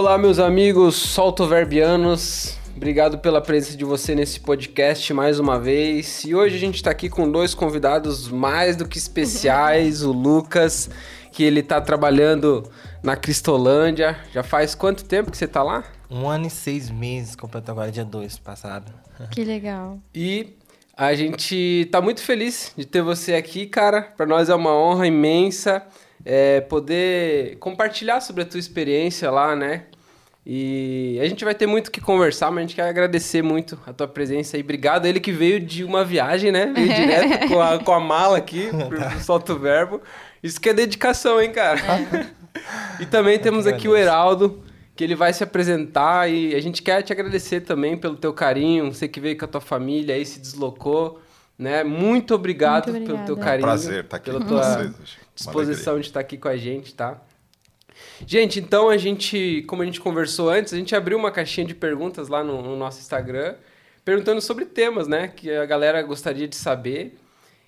Olá, meus amigos soltoverbianos. Obrigado pela presença de você nesse podcast mais uma vez. E hoje a gente está aqui com dois convidados mais do que especiais. o Lucas, que ele está trabalhando na Cristolândia. Já faz quanto tempo que você está lá? Um ano e seis meses, completou agora dia 2 passado. Que legal. E a gente tá muito feliz de ter você aqui, cara. Para nós é uma honra imensa é, poder compartilhar sobre a tua experiência lá, né? E a gente vai ter muito que conversar, mas a gente quer agradecer muito a tua presença aí. Obrigado. Ele que veio de uma viagem, né? Veio direto com, a, com a mala aqui, pro Solto Verbo. Isso que é dedicação, hein, cara? É. e também temos aqui o Heraldo, que ele vai se apresentar e a gente quer te agradecer também pelo teu carinho, você que veio com a tua família aí, se deslocou, né? Muito obrigado Muito pelo teu carinho. É um prazer estar aqui pela tua vocês, disposição de estar aqui com a gente, tá? Gente, então a gente, como a gente conversou antes, a gente abriu uma caixinha de perguntas lá no, no nosso Instagram, perguntando sobre temas, né, que a galera gostaria de saber.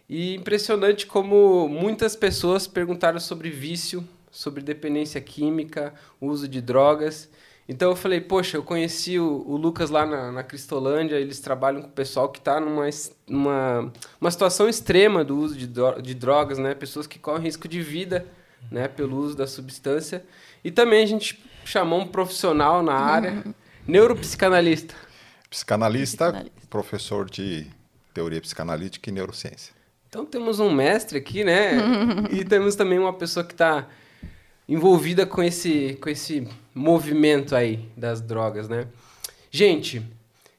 E impressionante como muitas pessoas perguntaram sobre vício, sobre dependência química, uso de drogas. Então eu falei, poxa, eu conheci o, o Lucas lá na, na, Cristolândia, eles trabalham com o pessoal que está numa uma, uma situação extrema do uso de, de drogas, né? Pessoas que correm risco de vida né, pelo uso da substância. E também a gente chamou um profissional na área, uhum. neuropsicanalista. Psicanalista, psicanalista, professor de teoria psicanalítica e neurociência. Então temos um mestre aqui, né? e temos também uma pessoa que está envolvida com esse, com esse movimento aí das drogas, né? Gente,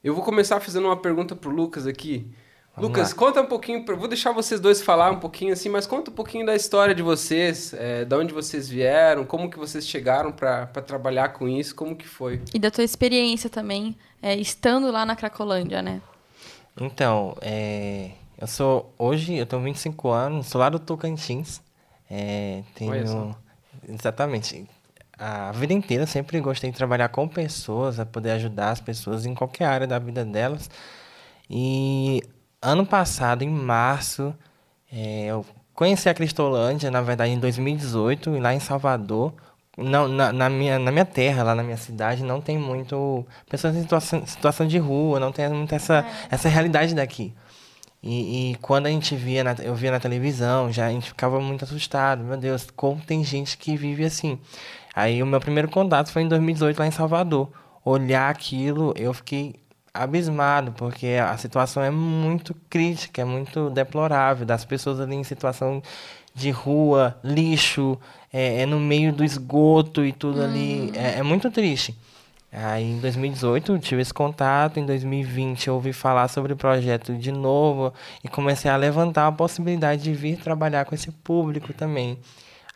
eu vou começar fazendo uma pergunta pro Lucas aqui. Vamos Lucas, lá. conta um pouquinho, vou deixar vocês dois falar um pouquinho assim, mas conta um pouquinho da história de vocês, é, de onde vocês vieram, como que vocês chegaram para trabalhar com isso, como que foi? E da tua experiência também, é, estando lá na Cracolândia, né? Então, é, eu sou, hoje eu tenho 25 anos, sou lá do Tocantins, é, tenho, exatamente, a vida inteira sempre gostei de trabalhar com pessoas, a poder ajudar as pessoas em qualquer área da vida delas, e ano passado, em março, é, eu conheci a Cristolândia, na verdade, em 2018, lá em Salvador. Não, na, na, minha, na minha terra, lá na minha cidade, não tem muito pessoas em situação, situação de rua, não tem muito essa, é. essa realidade daqui. E, e, quando a gente via, na, eu via na televisão, já a gente ficava muito assustado. Meu Deus, como tem gente que vive assim. Aí o meu primeiro contato foi em 2018 lá em Salvador. Olhar aquilo, eu fiquei abismado, porque a situação é muito crítica, é muito deplorável, das pessoas ali em situação de rua, lixo, é, é no meio do esgoto e tudo hum. ali, é, é, muito triste. Aí em 2018 tive esse contato, em 2020 eu ouvi falar sobre o projeto de novo e comecei a levantar a possibilidade de vir trabalhar com esse público também.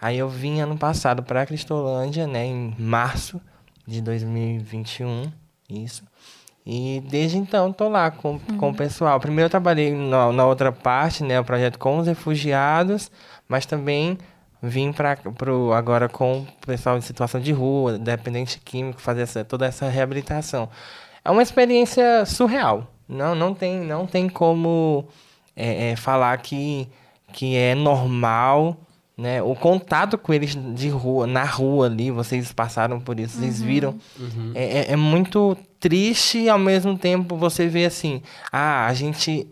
Aí eu vim ano passado para a Cristolândia, né, em março de 2021, isso. E desde então estou lá com, uhum. com o pessoal. Primeiro eu trabalhei na, na, outra parte, né, o projeto com os refugiados, mas também vim para agora com o pessoal em situação de rua, dependente químico, fazer essa, toda essa reabilitação. É uma experiência surreal. Não, não, tem, não tem como é, é, falar que, que é normal né? O contato com eles de rua, na rua ali, vocês passaram por isso, vocês uhum. viram. Uhum. É, é, é, muito triste e ao mesmo tempo você vê assim, ah, a gente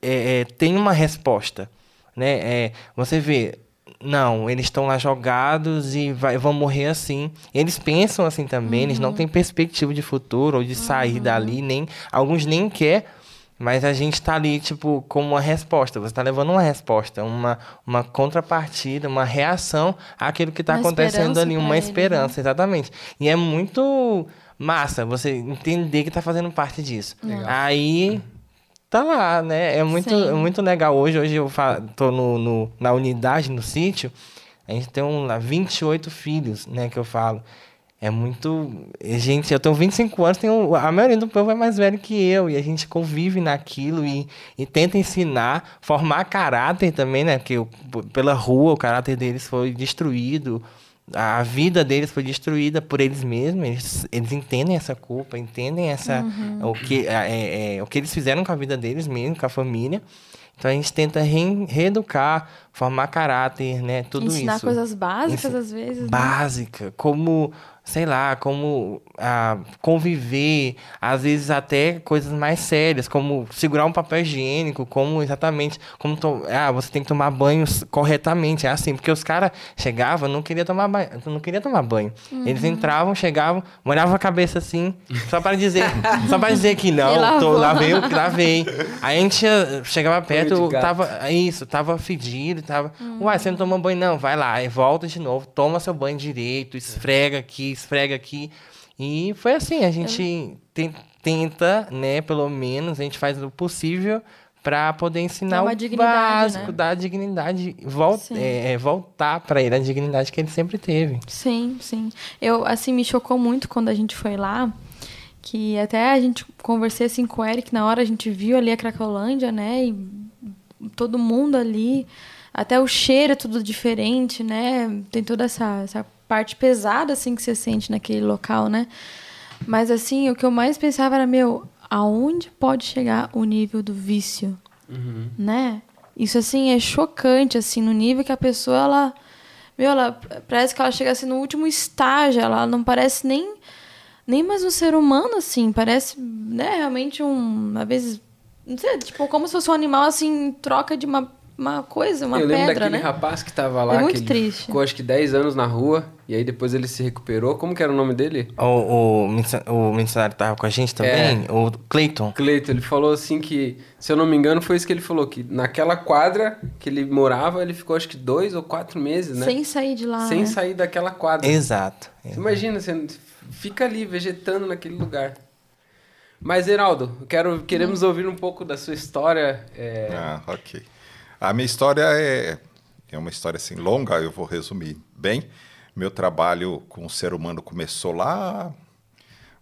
é, é tem uma resposta, né? É, você vê, não, eles estão lá jogados e vai, vão morrer assim. Eles pensam assim também, uhum. eles não uhum. têm perspectiva de futuro ou de sair uhum. dali, nem alguns nem quer mas a gente está ali, tipo, como uma resposta. Você está levando uma resposta, uma, uma contrapartida, uma reação àquilo que está acontecendo ali, uma ele, esperança, né? exatamente. E é muito massa você entender que está fazendo parte disso. Legal. Aí tá lá, né? É muito, é muito legal. Hoje, hoje eu tô no, no, na unidade, no sítio. A gente tem um, 28 filhos, né? Que eu falo. É muito. Gente, eu tenho 25 anos, tenho, a maioria do povo é mais velho que eu, e a gente convive naquilo e, e tenta ensinar, formar caráter também, né? Porque pela rua o caráter deles foi destruído, a vida deles foi destruída por eles mesmos, eles, eles entendem essa culpa, entendem essa, uhum. o, que, é, é, o que eles fizeram com a vida deles mesmo, com a família. Então a gente tenta re reeducar, formar caráter, né? Tudo Ensinar isso. Ensinar coisas básicas, às vezes. Né? Básica, como sei lá, como ah, conviver, às vezes até coisas mais sérias, como segurar um papel higiênico, como exatamente, como to ah, você tem que tomar banho corretamente, é assim, porque os caras chegavam, não queria tomar banho, não queria tomar banho. Uhum. Eles entravam, chegavam, molhavam a cabeça assim, só para dizer, só para dizer que não, tô, lavei, lavei. Aí a gente chegava perto, tava isso, tava fedido, tava, uhum. uai, você não tomou banho não, vai lá, volta de novo, toma seu banho direito, esfrega aqui, esfrega aqui. E foi assim, a gente tenta, né, pelo menos, a gente faz o possível para poder ensinar o básico, né? dar dignidade, vol é, é, voltar para ele a dignidade que ele sempre teve. Sim, sim. Eu, assim, me chocou muito quando a gente foi lá, que até a gente conversei assim com o Eric, na hora a gente viu ali a Cracolândia, né, e todo mundo ali, até o cheiro é tudo diferente, né, tem toda essa, essa parte pesada assim que você sente naquele local, né? Mas assim, o que eu mais pensava era, meu, aonde pode chegar o nível do vício, uhum. né? Isso assim é chocante assim no nível que a pessoa ela, meu, ela parece que ela chega assim no último estágio, ela não parece nem nem mais um ser humano assim, parece, né, realmente um, às vezes, não sei, tipo, como se fosse um animal assim, em troca de uma uma coisa, uma pedra, Eu lembro daquele né? rapaz que tava lá, é muito que triste. ficou acho que 10 anos na rua, e aí depois ele se recuperou. Como que era o nome dele? O, o, o missionário tava com a gente também, é. o Cleiton. Cleiton, ele falou assim que, se eu não me engano, foi isso que ele falou, que naquela quadra que ele morava, ele ficou acho que dois ou quatro meses, né? Sem sair de lá, Sem né? sair daquela quadra. Exato. Você imagina, você fica ali, vegetando naquele lugar. Mas, Heraldo, quero, queremos hum. ouvir um pouco da sua história. É... Ah, ok. A minha história é, é uma história assim longa, eu vou resumir bem. Meu trabalho com o ser humano começou lá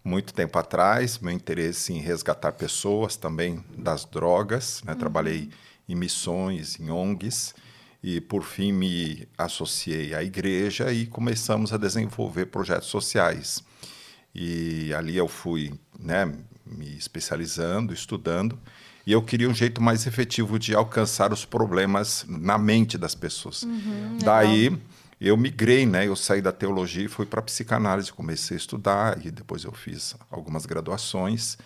muito tempo atrás, meu interesse em resgatar pessoas também das drogas, né? uhum. Trabalhei em missões, em ONGs e por fim me associei à igreja e começamos a desenvolver projetos sociais. E ali eu fui, né, me especializando, estudando e eu queria um jeito mais efetivo de alcançar os problemas na mente das pessoas. Uhum, Daí eu migrei, né? Eu saí da teologia e fui para psicanálise, comecei a estudar e depois eu fiz algumas graduações,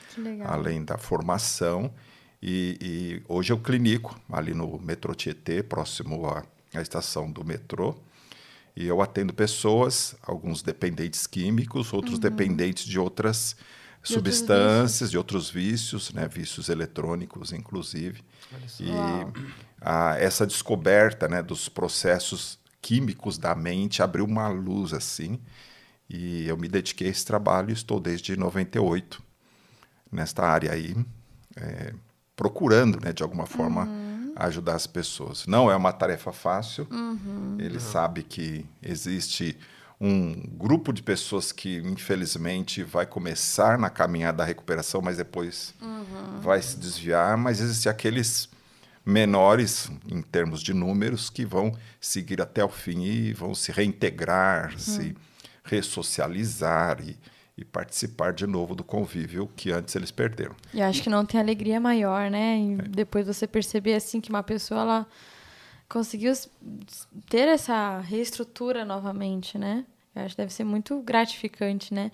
além da formação. E, e, hoje eu clinico ali no metrô Tietê, próximo à, à estação do metrô. E eu atendo pessoas, alguns dependentes químicos, outros uhum. dependentes de outras de substâncias, de outros vícios, né, vícios eletrônicos, inclusive. E a, essa descoberta né, dos processos químicos da mente abriu uma luz assim. E eu me dediquei a esse trabalho e estou desde 98 nesta área aí, é, procurando, né, de alguma forma, uhum. ajudar as pessoas. Não é uma tarefa fácil. Uhum. Ele uhum. sabe que existe um grupo de pessoas que, infelizmente, vai começar na caminhada da recuperação, mas depois uhum. vai se desviar. Mas existem aqueles menores, em termos de números, que vão seguir até o fim e vão se reintegrar, uhum. se ressocializar e, e, participar de novo do convívio que antes eles perderam. E acho que não tem alegria maior, né? É. depois você perceber assim que uma pessoa ela conseguiu ter essa reestrutura novamente, né? Eu acho que deve ser muito gratificante, né?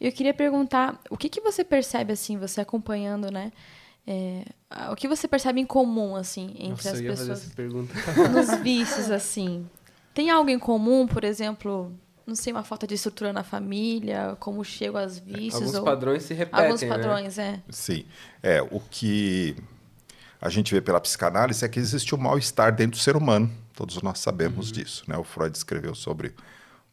Eu queria perguntar, o que, que você percebe, assim, você acompanhando, né? É, o que você percebe em comum, assim, entre Nossa, as eu ia pessoas? Fazer essa pergunta. Nos vícios, assim. Tem algo em comum, por exemplo, não sei, uma falta de estrutura na família, como chego às vícios? Alguns ou... padrões se repetem, Alguns né? padrões, né? é. Sim. É, o que a gente vê pela psicanálise é que existe um mal-estar dentro do ser humano. Todos nós sabemos uhum. disso, né? O Freud escreveu sobre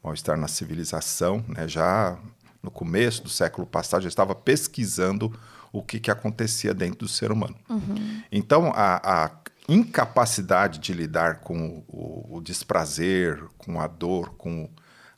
mal-estar na civilização, né? já no começo do século passado, já estava pesquisando o que, que acontecia dentro do ser humano. Uhum. Então, a, a, incapacidade de lidar com o, o, desprazer, com a dor, com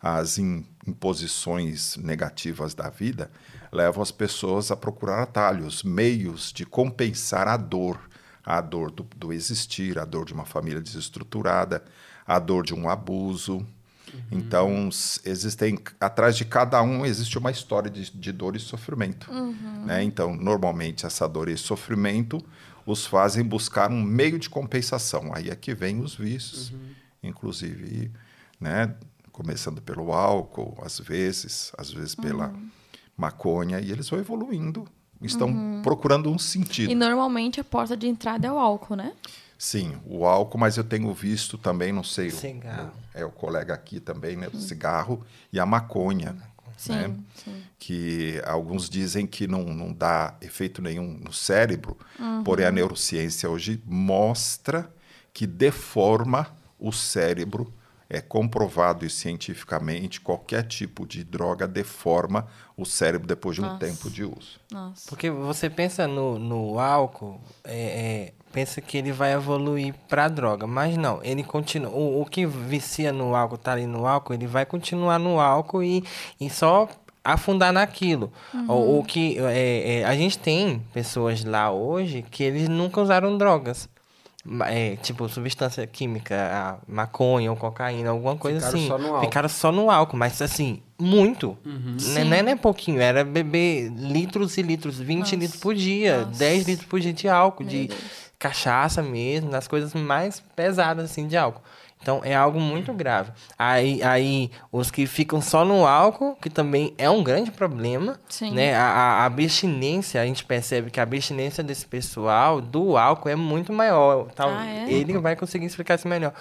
as in, imposições negativas da vida, levam as pessoas a procurar atalhos, meios de compensar a dor, a dor do, do existir, a dor de uma família desestruturada, a dor de um abuso, Uhum. Então, existem atrás de cada um existe uma história de, de dor e sofrimento. Uhum. Né? Então, normalmente, essa dor e sofrimento os fazem buscar um meio de compensação. Aí é que vem os vícios, uhum. inclusive, né? começando pelo álcool, às vezes, às vezes pela uhum. maconha, e eles vão evoluindo, estão uhum. procurando um sentido. E normalmente a porta de entrada é o álcool, né? Sim, o álcool, mas eu tenho visto também, não sei, cigarro. O, é o colega aqui também, né, o cigarro e a maconha. Sim, né? sim. Que alguns dizem que não, não dá efeito nenhum no cérebro, uhum. porém a neurociência hoje mostra que deforma o cérebro é comprovado cientificamente qualquer tipo de droga deforma o cérebro depois de um Nossa. tempo de uso. Nossa. Porque você pensa no, no álcool, é, é, pensa que ele vai evoluir para droga, mas não, ele continua. O, o que vicia no álcool, tá ali no álcool, ele vai continuar no álcool e, e só afundar naquilo. Uhum. O, o que é, é, a gente tem pessoas lá hoje que eles nunca usaram drogas é, tipo, substância química, maconha ou cocaína, alguma coisa Ficaram assim. Só no álcool. Ficaram só no álcool, mas assim, muito. Uhum. Não, é, não é pouquinho, era beber litros e litros, 20 Nossa. litros por dia, Nossa. 10 litros por dia de álcool, Meu de Deus. Cachaça mesmo, nas coisas mais pesadas assim de álcool. Então é algo muito grave. Aí, aí os que ficam só no álcool, que também é um grande problema, Sim. né? A, a abstinência, a gente percebe que a abstinência desse pessoal do álcool é muito maior. Tal, ah, é? Ele vai conseguir explicar isso melhor.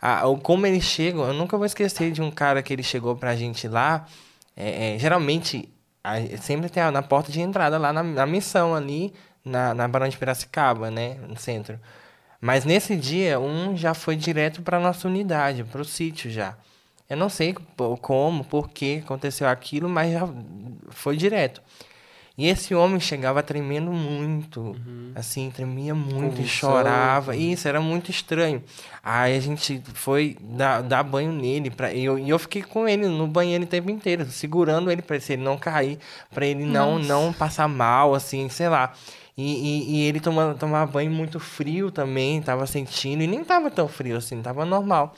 Ah, como eles chegam, eu nunca vou esquecer de um cara que ele chegou pra gente lá. É, é, geralmente, a, sempre tem a, na porta de entrada lá na, na missão ali, na, na Barão de Piracicaba, né? No centro. Mas nesse dia, um já foi direto para nossa unidade, para o sítio já. Eu não sei como, por que aconteceu aquilo, mas já foi direto. E esse homem chegava tremendo muito, uhum. assim, tremia muito e chorava. Isso, era muito estranho. Aí a gente foi dar, dar banho nele, pra, e eu, e eu fiquei com ele no banheiro o tempo inteiro, segurando ele para ele não cair, para ele não, não passar mal, assim, sei lá. E, e, e ele tomava, tomava banho muito frio também, tava sentindo, e nem tava tão frio assim, tava normal.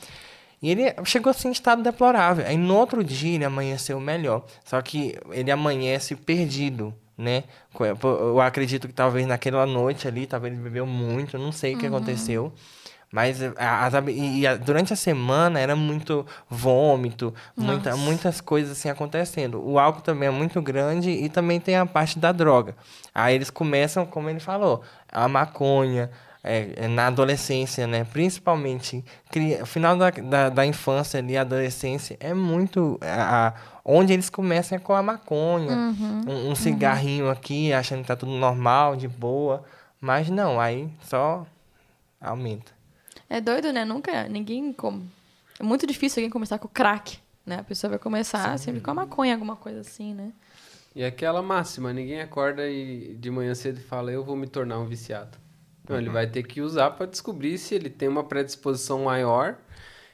E ele chegou assim em estado deplorável. Aí no outro dia ele amanheceu melhor. Só que ele amanhece perdido, né? Eu acredito que talvez naquela noite ali, talvez ele bebeu muito, não sei o que uhum. aconteceu. Mas as, e, e, durante a semana era muito vômito, muita, muitas coisas assim acontecendo. O álcool também é muito grande e também tem a parte da droga. Aí eles começam, como ele falou, a maconha, é, na adolescência, né? Principalmente, cria, final da, da, da, infância ali, adolescência, é muito... A, a, onde eles começam é com a maconha. Uhum, um, um uhum. cigarrinho aqui, achando que tá tudo normal, de boa. Mas não, aí só aumenta. É doido, né? Nunca, ninguém... como É muito difícil alguém começar com crack, né? A pessoa vai começar Sim. sempre com a maconha, alguma coisa assim, né? E aquela máxima, ninguém acorda e de manhã cedo fala, eu vou me tornar um viciado. Não, ele vai ter que usar para descobrir se ele tem uma predisposição maior.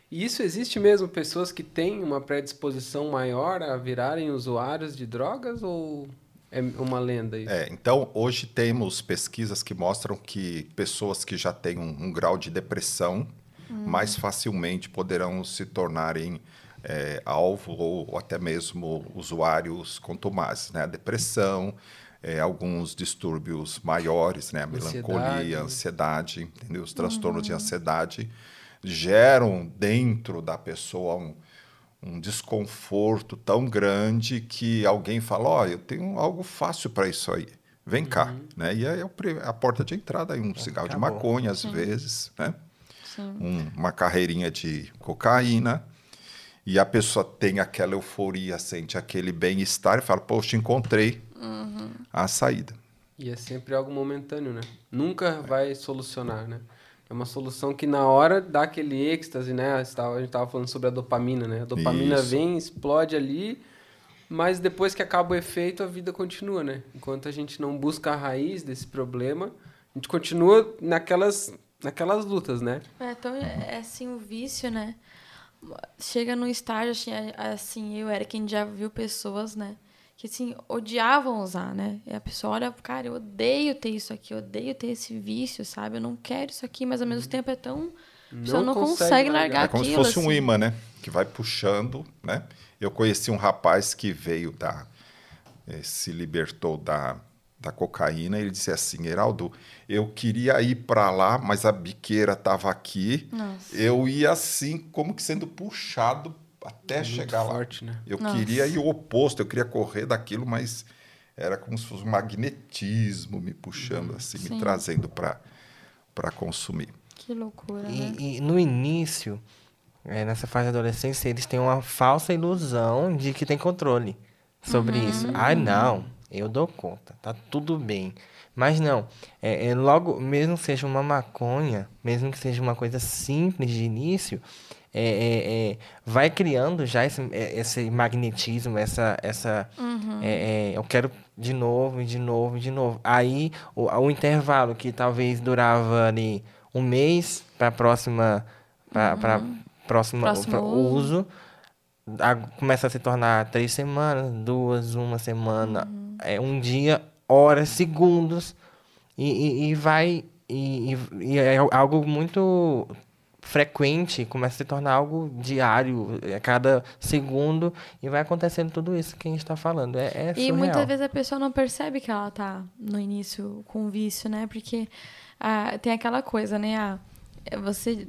E isso existe mesmo, pessoas que têm uma predisposição maior a virarem usuários de drogas ou é uma lenda isso? É, então, hoje temos pesquisas que mostram que pessoas que já têm um, um grau de depressão hum. mais facilmente poderão se tornarem é, alvo ou, até mesmo usuários contumazes, né? A depressão, é, alguns distúrbios maiores, né? A melancolia, a ansiedade, entendeu? Os transtornos de hum. ansiedade geram dentro da pessoa um, um desconforto tão grande que alguém fala, ó, oh, eu tenho algo fácil para isso aí, vem uhum. cá, né? E aí é a porta de entrada, aí um cigarro Acabou. de maconha às Sim. vezes, né? Um, uma carreirinha de cocaína e a pessoa tem aquela euforia, sente aquele bem-estar e fala, poxa, encontrei uhum. a saída. E é sempre algo momentâneo, né? Nunca é. vai solucionar, né? É uma solução que na hora dá aquele êxtase, né? A gente estava falando sobre a dopamina, né? A dopamina Isso. vem, explode ali, mas depois que acaba o efeito, a vida continua, né? Enquanto a gente não busca a raiz desse problema, a gente continua naquelas, naquelas lutas, né? É, então é assim o vício, né? Chega num estágio assim, assim eu era quem já viu pessoas, né? Que assim, odiavam usar, né? E a pessoa olha, cara, eu odeio ter isso aqui, eu odeio ter esse vício, sabe? Eu não quero isso aqui, mas ao mesmo uhum. tempo é tão. A pessoa não, não consegue, consegue largar, É como aquilo, se fosse assim. um imã, né? Que vai puxando, né? Eu conheci um rapaz que veio da. Eh, se libertou da, da cocaína, ele disse assim, Heraldo, eu queria ir para lá, mas a biqueira estava aqui. Nossa. Eu ia assim, como que sendo puxado até é chegar forte, lá. Né? Eu Nossa. queria ir o oposto, eu queria correr daquilo, mas era como se fosse um magnetismo me puxando, assim, Sim. me trazendo para consumir. Que loucura, e, né? E no início, é, nessa fase da adolescência, eles têm uma falsa ilusão de que tem controle sobre uhum. isso. Ah, não, eu dou conta, tá tudo bem. Mas não, é, é, logo, mesmo que seja uma maconha, mesmo que seja uma coisa simples de início, é, é, é vai criando já esse, é, esse magnetismo, essa, essa uhum. É, eu quero de novo, de novo, de novo. Aí o, o intervalo que talvez durava ali um mês para próxima, para uhum. próxima Próximo uso, começa a se tornar três semanas, duas, uma semana, uhum. é um dia horas, segundos, e, e, e vai. E, e, é algo muito frequente, começa a se tornar algo diário, a cada segundo, e vai acontecendo tudo isso que a gente está falando. É, é e muitas vezes a pessoa não percebe que ela está no início com vício, né? Porque ah, tem aquela coisa, né? Ah, você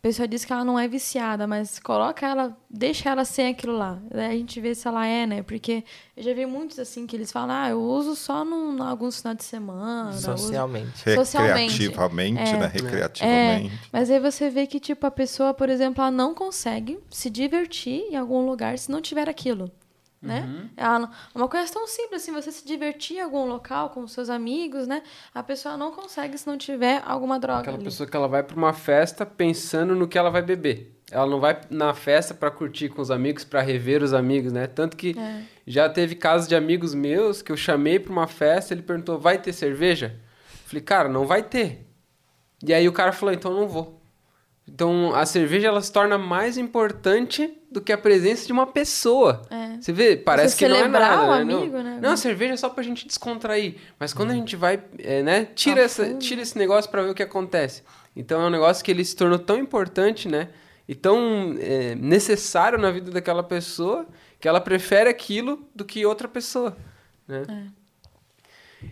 a pessoa diz que ela não é viciada, mas coloca ela, deixa ela sem aquilo lá. Daí a gente vê se ela é, né? Porque eu já vi muitos assim que eles falam, ah, eu uso só num, alguns finais de semana. Socialmente. Uso... Socialmente. Recreativamente, é, né? Recreativamente. É, mas aí você vê que, tipo, a pessoa, por exemplo, ela não consegue se divertir em algum lugar se não tiver aquilo né? Uhum. É uma coisa tão simples assim, você se divertir em algum local com seus amigos, né? A pessoa não consegue se não tiver alguma droga. Aquela ali. pessoa que ela vai para uma festa pensando no que ela vai beber. Ela não vai na festa para curtir com os amigos, para rever os amigos, né? Tanto que é. já teve casos de amigos meus que eu chamei para uma festa, ele perguntou: "Vai ter cerveja?" Falei: "Cara, não vai ter". E aí o cara falou: "Então não vou". Então, a cerveja ela se torna mais importante do que a presença de uma pessoa. É. Você vê, parece Você que não é nada. Um né? amigo, não, né? não, a cerveja é só pra gente descontrair. Mas quando a gente vai, é, né, tira, essa, tira esse negócio para ver o que acontece. Então, é um negócio que ele se tornou tão importante, né? E tão é, necessário na vida daquela pessoa que ela prefere aquilo do que outra pessoa, né? É.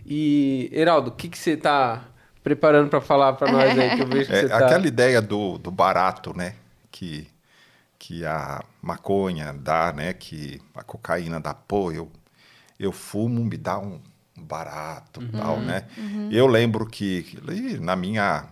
E, Heraldo, o que, que você tá preparando para falar para nós aí, que eu vejo que é, você tá... Aquela ideia do, do barato, né? Que, que a maconha dá, né? Que a cocaína dá. Pô, eu, eu fumo, me dá um barato uhum, tal, né? Uhum. Eu lembro que na minha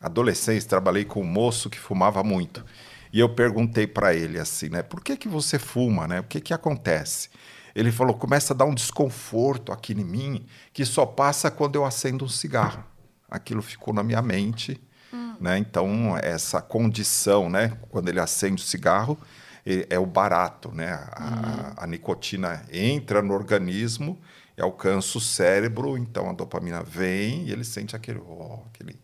adolescência trabalhei com um moço que fumava muito. E eu perguntei para ele assim, né? Por que que você fuma, né? O que que acontece? Ele falou, começa a dar um desconforto aqui em mim que só passa quando eu acendo um cigarro aquilo ficou na minha mente. Hum. Né? Então, essa condição, né? quando ele acende o cigarro, é o barato. Né? A, hum. a nicotina entra no organismo e alcança o cérebro, então a dopamina vem e ele sente aquele, oh, aquele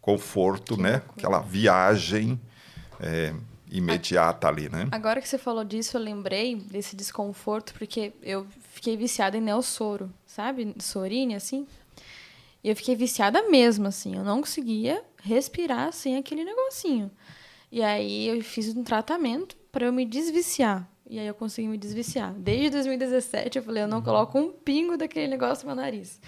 conforto, que né? aquela viagem é, imediata ali. Né? Agora que você falou disso, eu lembrei desse desconforto, porque eu fiquei viciada em neossoro, sabe? Sorine, assim. E eu fiquei viciada mesmo, assim. Eu não conseguia respirar sem aquele negocinho. E aí eu fiz um tratamento para eu me desviciar. E aí eu consegui me desviciar. Desde 2017 eu falei, eu não uhum. coloco um pingo daquele negócio no meu nariz.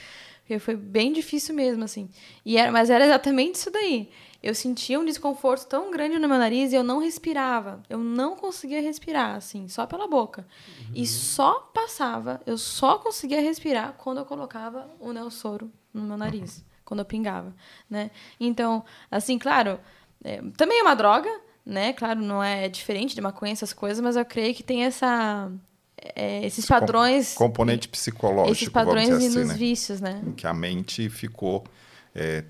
Porque foi bem difícil mesmo, assim. E era, mas era exatamente isso daí. Eu sentia um desconforto tão grande no meu nariz e eu não respirava. Eu não conseguia respirar, assim, só pela boca. Uhum. E só passava, eu só conseguia respirar quando eu colocava o Nelsoro no meu nariz, uhum. quando eu pingava, né? Então, assim, claro, é, também é uma droga, né? Claro, não é diferente de maconha, essas coisas, mas eu creio que tem essa é, esses padrões componente psicológico esses padrões vamos dizer assim, nos né? vícios né que a mente ficou é,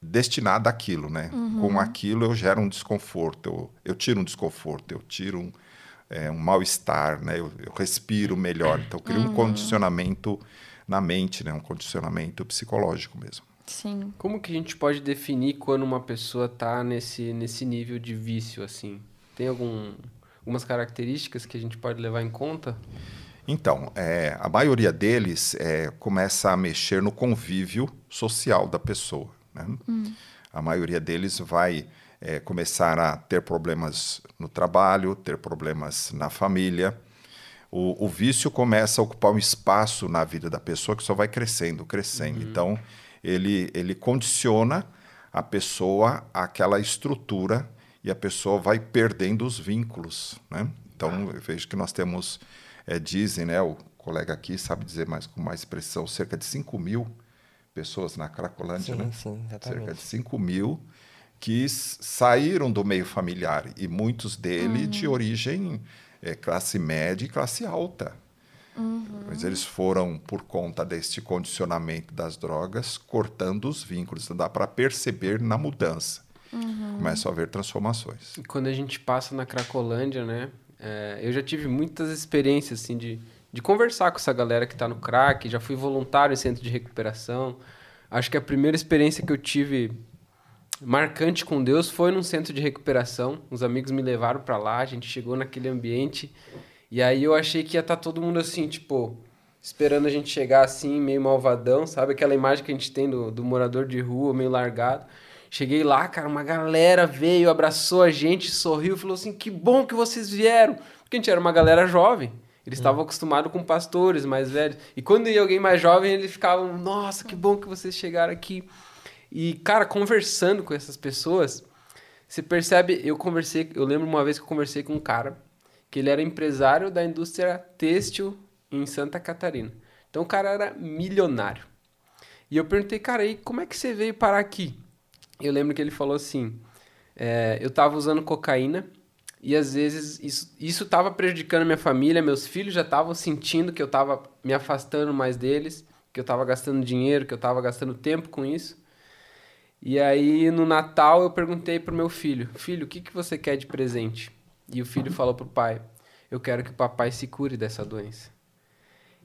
destinada àquilo né uhum. com aquilo eu gero um desconforto eu, eu tiro um desconforto eu tiro um, é, um mal estar né eu, eu, respiro melhor então eu crio uhum. um condicionamento na mente, né? Um condicionamento psicológico mesmo. Sim. Como que a gente pode definir quando uma pessoa está nesse, nesse nível de vício, assim? Tem algum, algumas características que a gente pode levar em conta? Então, é, a maioria deles é, começa a mexer no convívio social da pessoa. Né? Hum. A maioria deles vai é, começar a ter problemas no trabalho, ter problemas na família, o, o, vício começa a ocupar um espaço na vida da pessoa que só vai crescendo, crescendo. Uhum. Então, ele, ele condiciona a pessoa àquela estrutura e a pessoa vai perdendo os vínculos, né? Então, eu vejo que nós temos, é, dizem, né, o colega aqui sabe dizer mais com mais expressão, cerca de 5 mil pessoas na Cracolândia, sim, né? Sim, exatamente. Cerca de 5 mil que saíram do meio familiar e muitos dele uhum. de origem é, classe média e classe alta. Uhum. Mas eles foram, por conta deste condicionamento das drogas, cortando os vínculos. Então dá para perceber na mudança. Uhum. Começa a haver transformações. E quando a gente passa na Cracolândia, né? É, eu já tive muitas experiências assim de, de conversar com essa galera que está no crack. Já fui voluntário em centro de recuperação. Acho que a primeira experiência que eu tive marcante com Deus foi num centro de recuperação. Os amigos me levaram para lá, a gente chegou naquele ambiente e aí eu achei que ia estar tá todo mundo assim, tipo, esperando a gente chegar assim, meio malvadão, sabe? Aquela imagem que a gente tem do, do morador de rua, meio largado. Cheguei lá, cara, uma galera veio, abraçou a gente, sorriu, falou assim: que bom que vocês vieram. Porque a gente era uma galera jovem. Eles hum. estavam acostumados com pastores mais velhos. E quando ia alguém mais jovem, eles ficavam: nossa, que bom que vocês chegaram aqui. E, cara, conversando com essas pessoas, você percebe, eu conversei, eu lembro uma vez que eu conversei com um cara que ele era empresário da indústria têxtil em Santa Catarina. Então o cara era milionário. E eu perguntei, cara, aí como é que você veio parar aqui? Eu lembro que ele falou assim: é, eu estava usando cocaína e às vezes isso estava prejudicando minha família, meus filhos já estavam sentindo que eu estava me afastando mais deles, que eu estava gastando dinheiro, que eu estava gastando tempo com isso. E aí no Natal eu perguntei pro meu filho: Filho, o que, que você quer de presente? E o filho falou pro pai: Eu quero que o papai se cure dessa doença.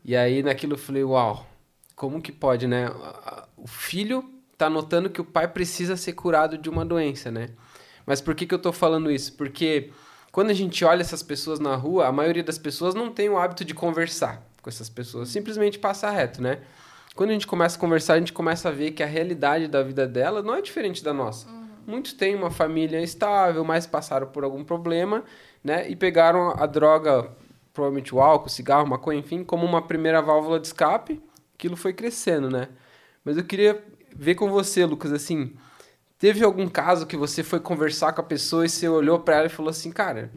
E aí naquilo eu falei: Uau, como que pode, né? O filho tá notando que o pai precisa ser curado de uma doença, né? Mas por que, que eu tô falando isso? Porque quando a gente olha essas pessoas na rua, a maioria das pessoas não tem o hábito de conversar com essas pessoas, simplesmente passa reto, né? Quando a gente começa a conversar, a gente começa a ver que a realidade da vida dela não é diferente da nossa. Uhum. Muitos têm uma família estável, mas passaram por algum problema, né? E pegaram a droga, provavelmente o álcool, cigarro, maconha, enfim, como uma primeira válvula de escape. Aquilo foi crescendo, né? Mas eu queria ver com você, Lucas, assim, teve algum caso que você foi conversar com a pessoa e você olhou para ela e falou assim, cara,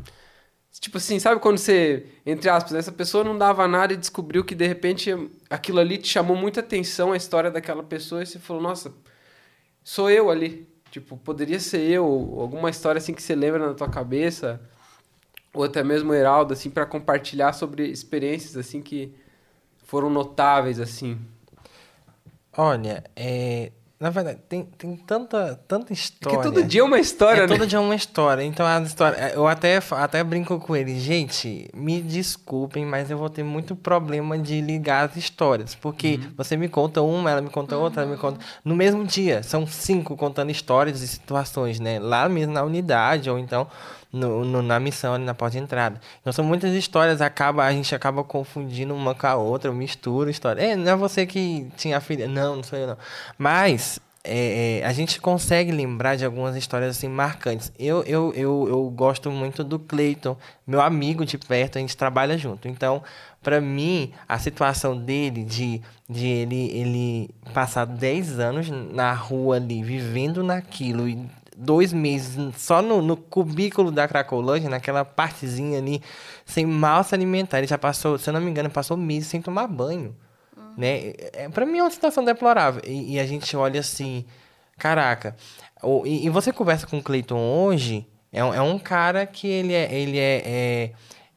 Tipo assim, sabe quando você, entre aspas, essa pessoa não dava nada e descobriu que de repente aquilo ali te chamou muita atenção, a história daquela pessoa, e você falou, nossa, sou eu ali. Tipo, poderia ser eu, alguma história assim que você lembra na tua cabeça, ou até mesmo o Heraldo, assim, para compartilhar sobre experiências assim que foram notáveis, assim. Olha, é, na verdade, tem, tem tanta, tanta história. Porque todo dia é uma história, é, né? Todo dia é uma história. Então, a história. Eu até, até brinco com ele. Gente, me desculpem, mas eu vou ter muito problema de ligar as histórias. Porque uhum. você me conta uma, ela me conta outra, ela me conta. No mesmo dia, são cinco contando histórias e situações, né? Lá mesmo na unidade, ou então no, no, na missão ali na porta de entrada. Então são muitas histórias, acaba, a gente acaba confundindo uma com a outra, mistura história. É, não é você que tinha filha. Não, não sou eu não. Mas é, é, a gente consegue lembrar de algumas histórias assim marcantes. Eu, eu, eu, eu gosto muito do Cleiton, meu amigo de perto, a gente trabalha junto. Então, para mim, a situação dele de, de ele, ele passar 10 anos na rua ali, vivendo naquilo e dois meses só no, no cubículo da Cracolândia, naquela partezinha ali, sem mal se alimentar. Ele já passou, se eu não me engano, passou meses sem tomar banho. Uhum. Né? É, para mim é uma situação deplorável. E, e, a gente olha assim, caraca. O, e, e, você conversa com o Cleiton hoje, é um, é um cara que ele é, ele é, é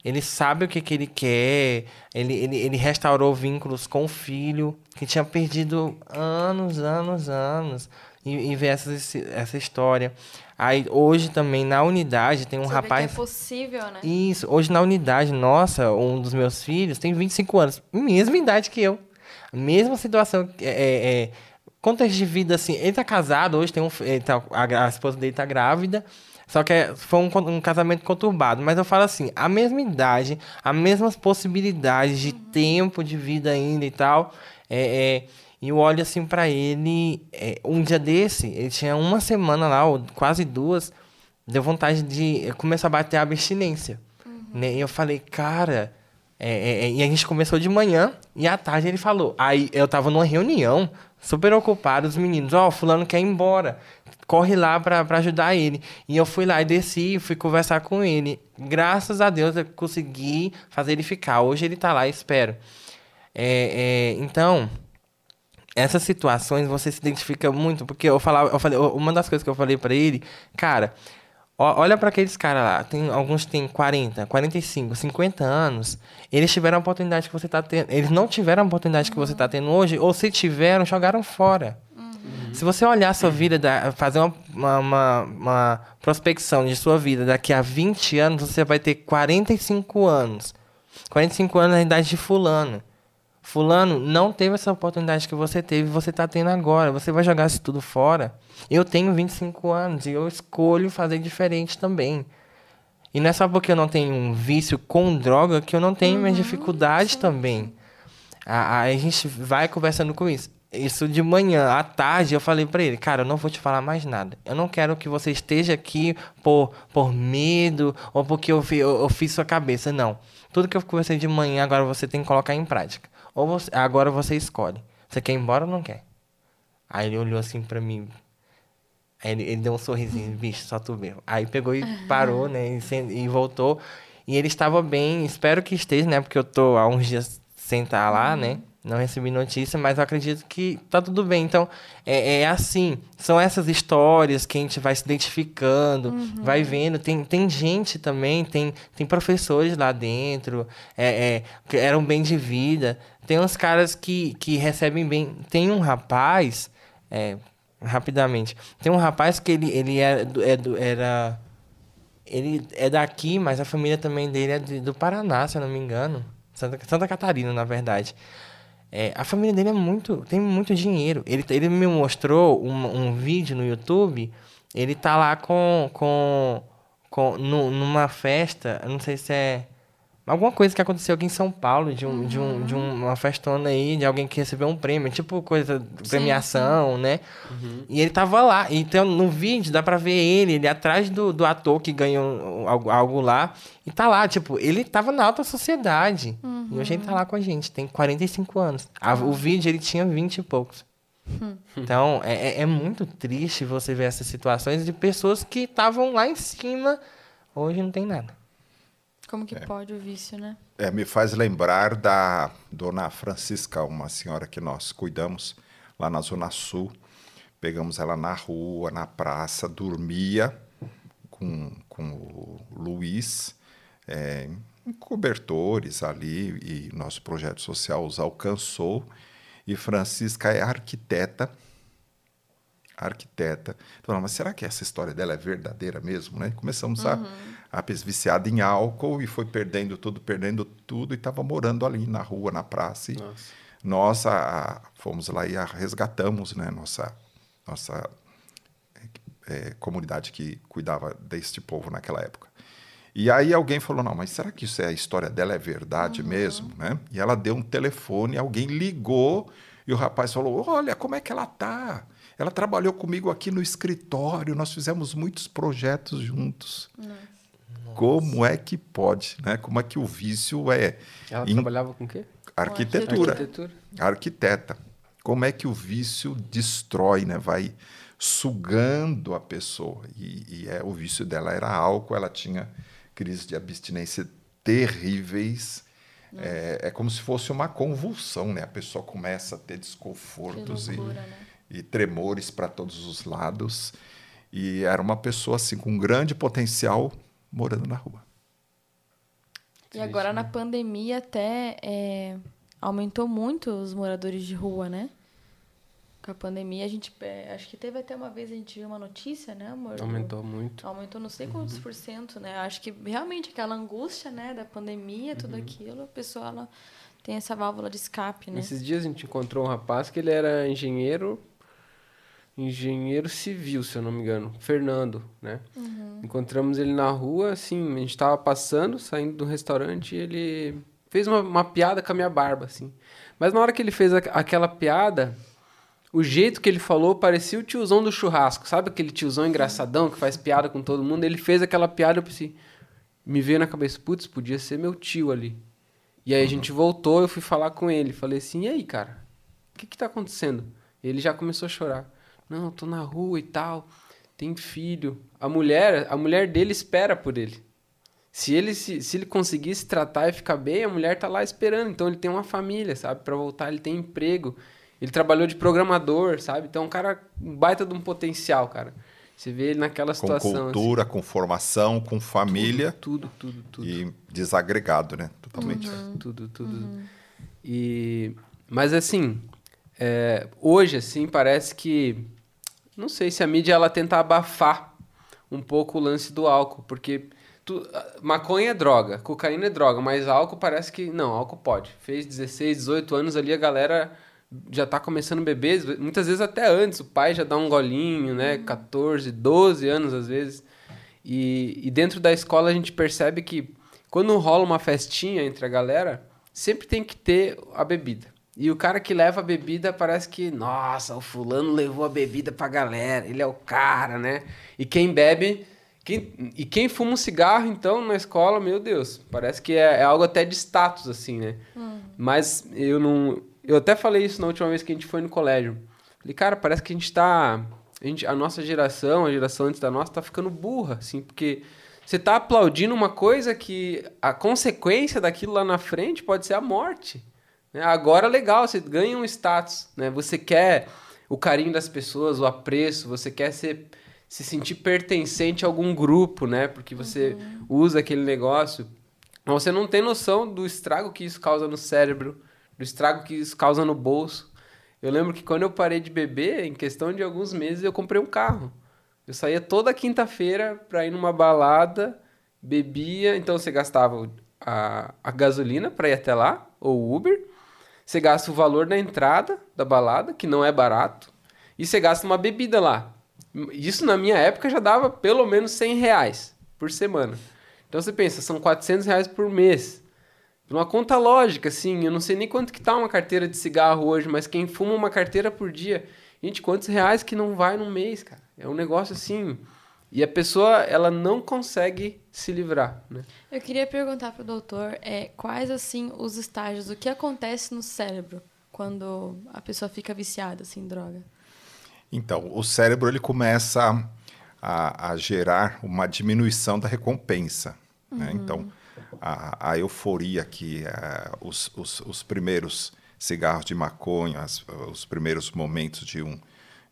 ele sabe o que, que ele quer, ele, ele, ele restaurou vínculos com o filho, que tinha perdido anos, anos, anos e, e ver essa, essa história. Aí hoje também na unidade tem um Você rapaz. Vê que é possível, né? Isso, hoje na unidade, nossa, um dos meus filhos tem 25 anos, mesma idade que eu. Mesma situação. É, é, é, contexto de vida assim. Ele tá casado, hoje tem um. Tá, a, a, esposa dele tá grávida. Só que é, foi um, um, casamento conturbado. Mas eu falo assim, a mesma idade, as mesmas possibilidades de uhum. tempo de vida ainda e tal. É, é, e eu olho assim para ele, é, um dia desse, ele tinha uma semana lá, ou quase duas, deu vontade de começar a bater a abstinência. Uhum. Né? E eu falei, cara. É, é, é, e a gente começou de manhã e à tarde ele falou. Aí eu tava numa reunião, super ocupado, os meninos, ó, oh, fulano quer ir embora. corre lá para ajudar ele. E eu fui lá e desci, fui conversar com ele. Graças a Deus eu consegui fazer ele ficar. Hoje ele tá lá, espero. É, é, então, essas situações você se identifica muito, porque eu falava, eu falei, uma das coisas que eu falei para ele, cara, olha para aqueles caras lá, tem alguns têm 40, 45, 50 anos, eles tiveram a oportunidade que você tá tendo, eles não tiveram a oportunidade que você tá tendo hoje, ou se tiveram, jogaram fora. Uhum. Se você olhar a sua vida, fazer uma, uma, uma, prospecção de sua vida daqui a 20 anos, você vai ter 45 anos. 45 anos na idade de fulano. Fulano não teve essa oportunidade que você teve, você está tendo agora. Você vai jogar isso tudo fora. Eu tenho 25 anos e eu escolho fazer diferente também. E não é só porque eu não tenho um vício com droga que eu não tenho uhum, minhas dificuldades também. A, a, gente vai conversando com isso. Isso de manhã, à tarde, eu falei para ele, cara, eu não vou te falar mais nada. Eu não quero que você esteja aqui por, por medo ou porque eu, eu, eu fiz sua cabeça. Não. Tudo que eu conversei de manhã, agora você tem que colocar em prática. Ou você, agora você escolhe. Você quer ir embora ou não quer? Aí ele olhou assim pra mim. Aí ele, ele deu um sorrisinho, bicho, só tu mesmo. Aí pegou e parou, né? E, e, voltou. E ele estava bem, espero que esteja, né? Porque eu tô há uns dias sem estar lá, né? Não recebi notícia, mas eu acredito que tá tudo bem. Então, é, é assim. São essas histórias que a gente vai se identificando, uhum. vai vendo. Tem, tem gente também, tem, tem professores lá dentro, é, é, que eram bem de vida. Tem uns caras que, que recebem bem. Tem um rapaz, é, rapidamente, tem um rapaz que ele, ele era, é, era. Ele é daqui, mas a família também dele é do Paraná, se eu não me engano. Santa, Santa Catarina, na verdade. É, a família dele é muito, tem muito dinheiro. Ele, ele me mostrou um, um vídeo no YouTube. Ele tá lá com, com, com no, numa festa, não sei se é alguma coisa que aconteceu aqui em São Paulo, de, um, uhum. de, um, de um, uma festona aí, de alguém que recebeu um prêmio, tipo coisa, premiação, sim. né? Uhum. E ele tava lá. Então, no vídeo, dá pra ver ele, ele atrás do, do ator que ganhou algo, algo lá. E tá lá, tipo, ele tava na alta sociedade. Uhum. E hoje ele tá lá com a gente, tem 45 anos. A, o vídeo, ele tinha 20 e poucos. Hum. Então, é, é, é muito triste você ver essas situações de pessoas que estavam lá em cima, hoje não tem nada. Como que é. pode o vício, né? É, me faz lembrar da dona Francisca, uma senhora que nós cuidamos lá na Zona Sul. Pegamos ela na rua, na praça, dormia com, com o Luiz, é, em cobertores ali, e nosso projeto social os alcançou. E Francisca é arquiteta arquiteta. Então, mas será que essa história dela é verdadeira mesmo? Né? Começamos uhum. a, a viciada em álcool e foi perdendo tudo, perdendo tudo, e estava morando ali na rua, na praça. E Nossa. nós a, fomos lá e a resgatamos né? nossa, nossa é, comunidade que cuidava deste povo naquela época. E aí alguém falou, não, mas será que isso é a história dela é verdade uhum. mesmo? Né? E ela deu um telefone, alguém ligou e o rapaz falou, olha, como é que ela tá? Ela trabalhou comigo aqui no escritório, nós fizemos muitos projetos juntos. Nossa. Como é que pode, né? Como é que o vício é? Ela in... trabalhava com o quê? Arquitetura. Arquitetura. Arquiteta. Como é que o vício destrói, né? Vai sugando a pessoa. E, e é, o vício dela era álcool, ela tinha crises de abstinência terríveis. É, é, como se fosse uma convulsão, né? A pessoa começa a ter desconfortos loucura, e, né? e tremores para todos os lados. E era uma pessoa assim com um grande potencial morando na rua. E agora na pandemia até é, aumentou muito os moradores de rua, né? Com a pandemia a gente é, acho que teve até uma vez a gente viu uma notícia, né, amor? Aumentou muito. Aumentou não sei quantos uhum. por cento, né? Acho que realmente aquela angústia, né, da pandemia, tudo uhum. aquilo, a pessoa ela tem essa válvula de escape, né? Esses dias a gente encontrou um rapaz que ele era engenheiro engenheiro civil, se eu não me engano, Fernando, né? Uhum. Encontramos ele na rua, assim, a gente tava passando, saindo do restaurante, e ele fez uma, uma piada com a minha barba, assim. Mas na hora que ele fez a, aquela piada, o jeito que ele falou parecia o tiozão do churrasco, sabe aquele tiozão engraçadão que faz piada com todo mundo? Ele fez aquela piada, eu pensei, me veio na cabeça, putz, podia ser meu tio ali. E aí uhum. a gente voltou, eu fui falar com ele, falei assim, e aí, cara, o que que tá acontecendo? Ele já começou a chorar. Não, tô na rua e tal. tem filho. A mulher, a mulher dele espera por ele. Se ele se, se ele conseguir se tratar e ficar bem, a mulher tá lá esperando. Então ele tem uma família, sabe? Para voltar, ele tem emprego. Ele trabalhou de programador, sabe? Então é um cara um baita de um potencial, cara. Você vê ele naquela situação. Com cultura, assim. com formação, com família. Tudo, tudo, tudo. tudo. E desagregado, né? Totalmente. Uhum. Tudo, tudo. Uhum. E... Mas assim, é... hoje, assim, parece que... Não sei se a mídia ela tenta abafar um pouco o lance do álcool, porque Tu, maconha é droga, cocaína é droga, mas álcool parece que. Não, álcool pode. Fez 16, 18 anos ali, a galera já tá começando a beber, muitas vezes até antes. O pai já dá um golinho, né? 14, 12 anos às vezes. E, e dentro da escola a gente percebe que quando rola uma festinha entre a galera, sempre tem que ter a bebida. E o cara que leva a bebida parece que, nossa, o fulano levou a bebida pra galera, ele é o cara, né? E quem bebe quem, e quem fuma um cigarro, então, na escola, meu Deus, parece que é, é algo até de status, assim, né? Hum. Mas eu não. Eu até falei isso na última vez que a gente foi no colégio. Falei, cara, parece que a gente tá. A, gente, a nossa geração, a geração antes da nossa, tá ficando burra, assim, porque você tá aplaudindo uma coisa que a consequência daquilo lá na frente pode ser a morte. Né? Agora, legal, você ganha um status, né? Você quer o carinho das pessoas, o apreço, você quer ser se sentir pertencente a algum grupo, né? Porque você uhum. usa aquele negócio. Mas você não tem noção do estrago que isso causa no cérebro, do estrago que isso causa no bolso. Eu lembro que quando eu parei de beber, em questão de alguns meses, eu comprei um carro. Eu saía toda quinta-feira para ir numa balada, bebia, então você gastava a, a gasolina para ir até lá, ou Uber. Você gasta o valor da entrada da balada, que não é barato, e você gasta uma bebida lá. Isso na minha época já dava pelo menos 100 reais por semana. Então você pensa, são 400 reais por mês. Uma conta lógica, assim, eu não sei nem quanto que tá uma carteira de cigarro hoje, mas quem fuma uma carteira por dia, gente, quantos reais que não vai num mês, cara? É um negócio assim. E a pessoa, ela não consegue se livrar, né? Eu queria perguntar pro doutor é, quais, assim, os estágios, o que acontece no cérebro quando a pessoa fica viciada, assim, em droga? Então, o cérebro ele começa a, a gerar uma diminuição da recompensa. Né? Uhum. Né? Então, a, a, euforia que uh, os, os, os, primeiros cigarros de maconha, as, os primeiros momentos de um,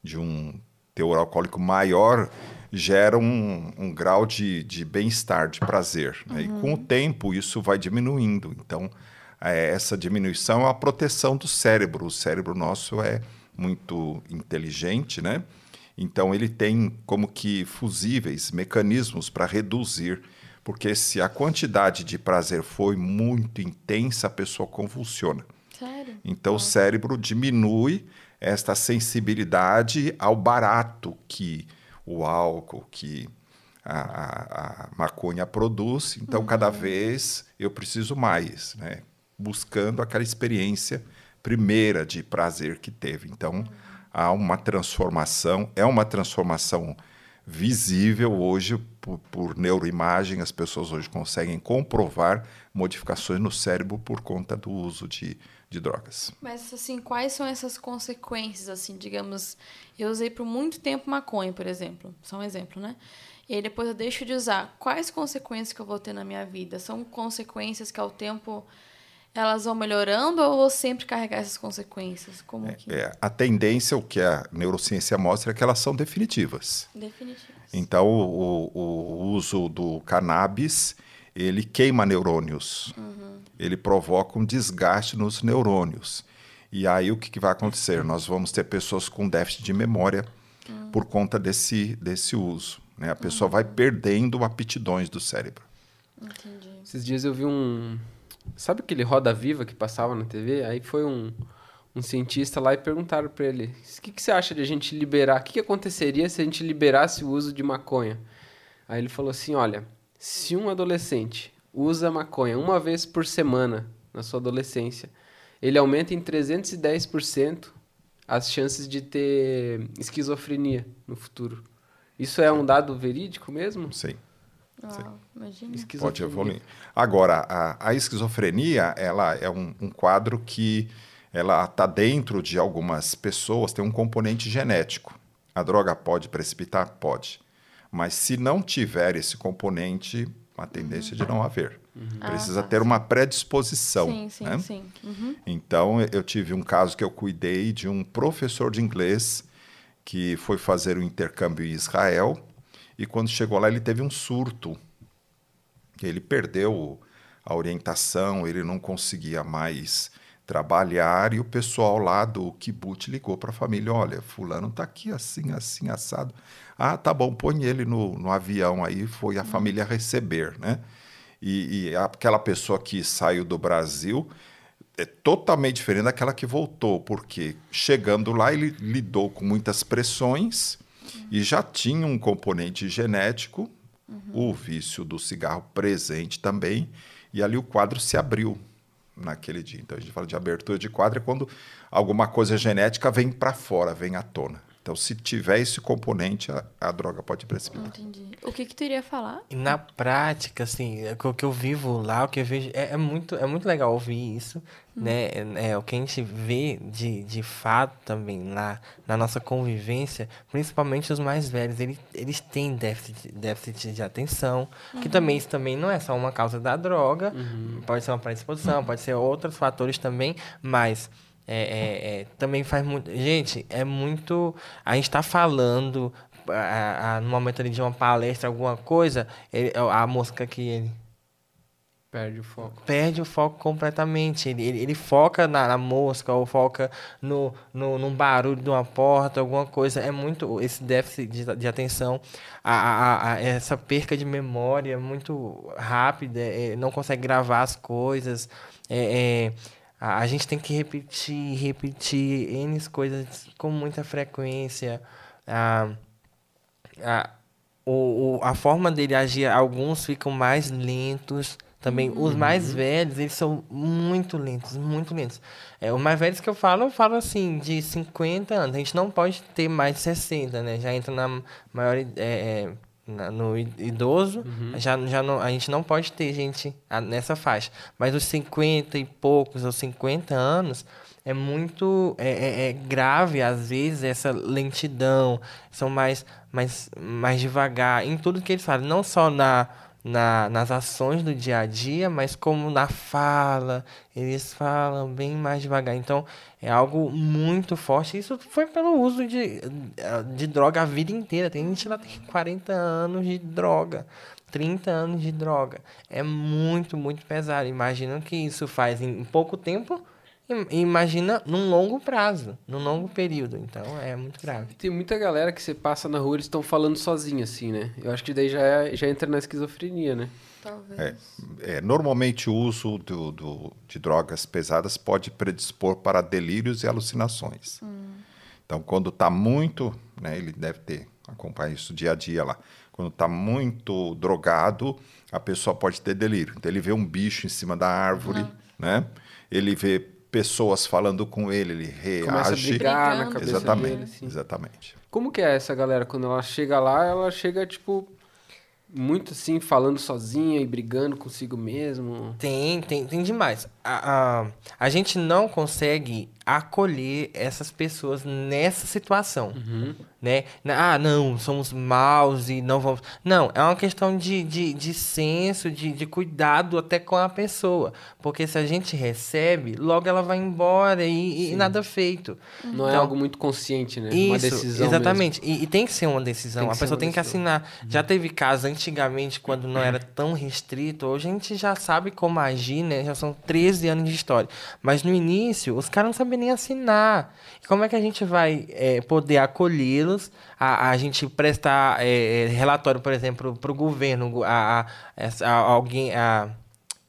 de um teor alcoólico maior geram um, um grau de, de bem-estar, de prazer. Né? Uhum. E com o tempo isso vai diminuindo. Então, é, essa diminuição é a proteção do cérebro. O cérebro nosso é muito inteligente, né? Então ele tem como que fusíveis mecanismos para reduzir, porque se a quantidade de prazer foi muito intensa, a pessoa convulsiona. Sério? Então o cérebro diminui esta sensibilidade ao barato que o álcool, que a, a, maconha produz. Então uhum. cada vez eu preciso mais, né? Buscando aquela experiência primeira de prazer que teve. Então, há uma transformação, é uma transformação visível hoje por, por, neuroimagem, as pessoas hoje conseguem comprovar modificações no cérebro por conta do uso de, de drogas. Mas assim, quais são essas consequências assim, digamos, eu usei por muito tempo maconha, por exemplo, só um exemplo, né? E aí depois eu deixo de usar. Quais consequências que eu vou ter na minha vida? São consequências que ao tempo elas vão melhorando ou vou sempre carregar essas consequências? Como é, que... é, a tendência, o que a neurociência mostra, é que elas são definitivas. Definitivas. Então, o, o, o uso do cannabis, ele queima neurônios. Uhum. Ele provoca um desgaste nos neurônios. E aí, o que, que vai acontecer? Nós vamos ter pessoas com déficit de memória uhum. por conta desse, desse uso. Né? A pessoa uhum. vai perdendo aptidões do cérebro. Entendi. Esses dias eu vi um Sabe aquele Roda Viva que passava na TV? Aí foi um, um cientista lá e perguntaram para ele: o que, que você acha de a gente liberar? O que, que aconteceria se a gente liberasse o uso de maconha? Aí ele falou assim: olha, se um adolescente usa maconha uma vez por semana na sua adolescência, ele aumenta em 310% as chances de ter esquizofrenia no futuro. Isso é um dado verídico mesmo? Sim. Uau, imagina. Pode evoluir. Agora, a, a esquizofrenia ela é um, um quadro que ela está dentro de algumas pessoas, tem um componente genético. A droga pode precipitar? Pode. Mas se não tiver esse componente, a tendência uhum. de não haver. Uhum. Precisa ah, tá. ter uma predisposição. Sim, sim, né? sim. Uhum. Então, eu tive um caso que eu cuidei de um professor de inglês que foi fazer o um intercâmbio em Israel e quando chegou lá ele teve um surto. Ele perdeu a orientação, ele não conseguia mais trabalhar e o pessoal lá do kibbutz ligou para a família, olha, fulano está aqui assim, assim, assado. Ah, tá bom, põe ele no, no avião aí, foi a família receber, né? E, e aquela pessoa que saiu do Brasil é totalmente diferente daquela que voltou, porque chegando lá ele lidou com muitas pressões uhum. e já tinha um componente genético, uhum. o vício do cigarro presente também, e ali o quadro se abriu naquele dia. Então a gente fala de abertura de quadro é quando alguma coisa genética vem para fora, vem à tona. Então, se tiver esse componente, a, a droga pode precipitar. Entendi. O que que tu iria falar? Na prática, assim, é o que eu vivo lá, o que eu vejo, é, é muito, é muito legal ouvir isso, hum. né? É, é, o que a gente vê de, de fato também lá na nossa convivência, principalmente os mais velhos, eles, eles têm déficit, déficit de atenção, uhum. que também isso também não é só uma causa da droga, uhum. pode ser uma predisposição, uhum. pode ser outros fatores também, mas é, é, é, também faz muito. Gente, é muito. A gente está falando a, a, no momento ali de uma palestra, alguma coisa, ele, a mosca que ele. Perde o foco. Perde o foco completamente. Ele, ele, ele foca na, na, mosca ou foca no, no, num barulho de uma porta, alguma coisa. É muito. Esse déficit de, de atenção, a, a, a, essa perca de memória muito rápida, é, não consegue gravar as coisas. É, é, a, a gente tem que repetir, repetir N coisas com muita frequência. A, a, o, o, a forma dele agir, alguns ficam mais lentos. Também uhum. os mais velhos, eles são muito lentos, muito lentos. É, os mais velhos que eu falo, eu falo assim, de 50 anos. A gente não pode ter mais de 60, né? Já entra na maior é, é, no idoso, uhum. já, já não, a gente não pode ter gente nessa faixa. Mas os 50 e poucos ou 50 anos é muito é, é, é, grave, às vezes, essa lentidão. São mais, mais, mais devagar em tudo que eles fazem. Não só na na, nas ações do dia a dia, mas como na fala, eles falam bem mais devagar. Então, é algo muito forte. Isso foi pelo uso de, de droga a vida inteira. Tem gente lá tem 40 anos de droga, 30 anos de droga. É muito, muito pesado. Imagina que isso faz em pouco tempo Imagina num longo prazo, num longo período. Então é muito grave. Tem muita galera que você passa na rua eles estão falando sozinho, assim, né? Eu acho que daí já, é, já entra na esquizofrenia, né? Talvez. É, é, normalmente o uso do, do, de drogas pesadas pode predispor para delírios e alucinações. Hum. Então, quando está muito, né, ele deve ter acompanha isso dia a dia lá. Quando está muito drogado, a pessoa pode ter delírio. Então, ele vê um bicho em cima da árvore, uhum. né? Ele vê pessoas falando com ele, ele reage. Começa a brigar na cabeça exatamente, dele. Assim. Exatamente. Como que é essa galera? Quando ela chega lá, ela chega, tipo, muito assim, falando sozinha e brigando consigo mesmo? Tem, tem, tem demais. A, a, a gente não consegue acolher essas pessoas nessa situação, uhum. né? Ah, não, somos maus e não vamos... Não, é uma questão de, de, de senso, de, de cuidado até com a pessoa. Porque se a gente recebe, logo ela vai embora e, e nada feito. Não é então, é algo muito consciente, né? Isso, uma decisão Exatamente. E, e, tem que ser uma decisão. A pessoa tem que assinar. Uhum. Já teve casos antigamente, quando não era tão restrito. Hoje a gente já sabe como agir, né? Já são 13 anos de história. Mas no início, os caras não sabiam nem assinar. E como é que a gente vai é, poder acolhê-los, a, a gente prestar é, é relatório, por exemplo, para o governo, a, a, a, alguém, a,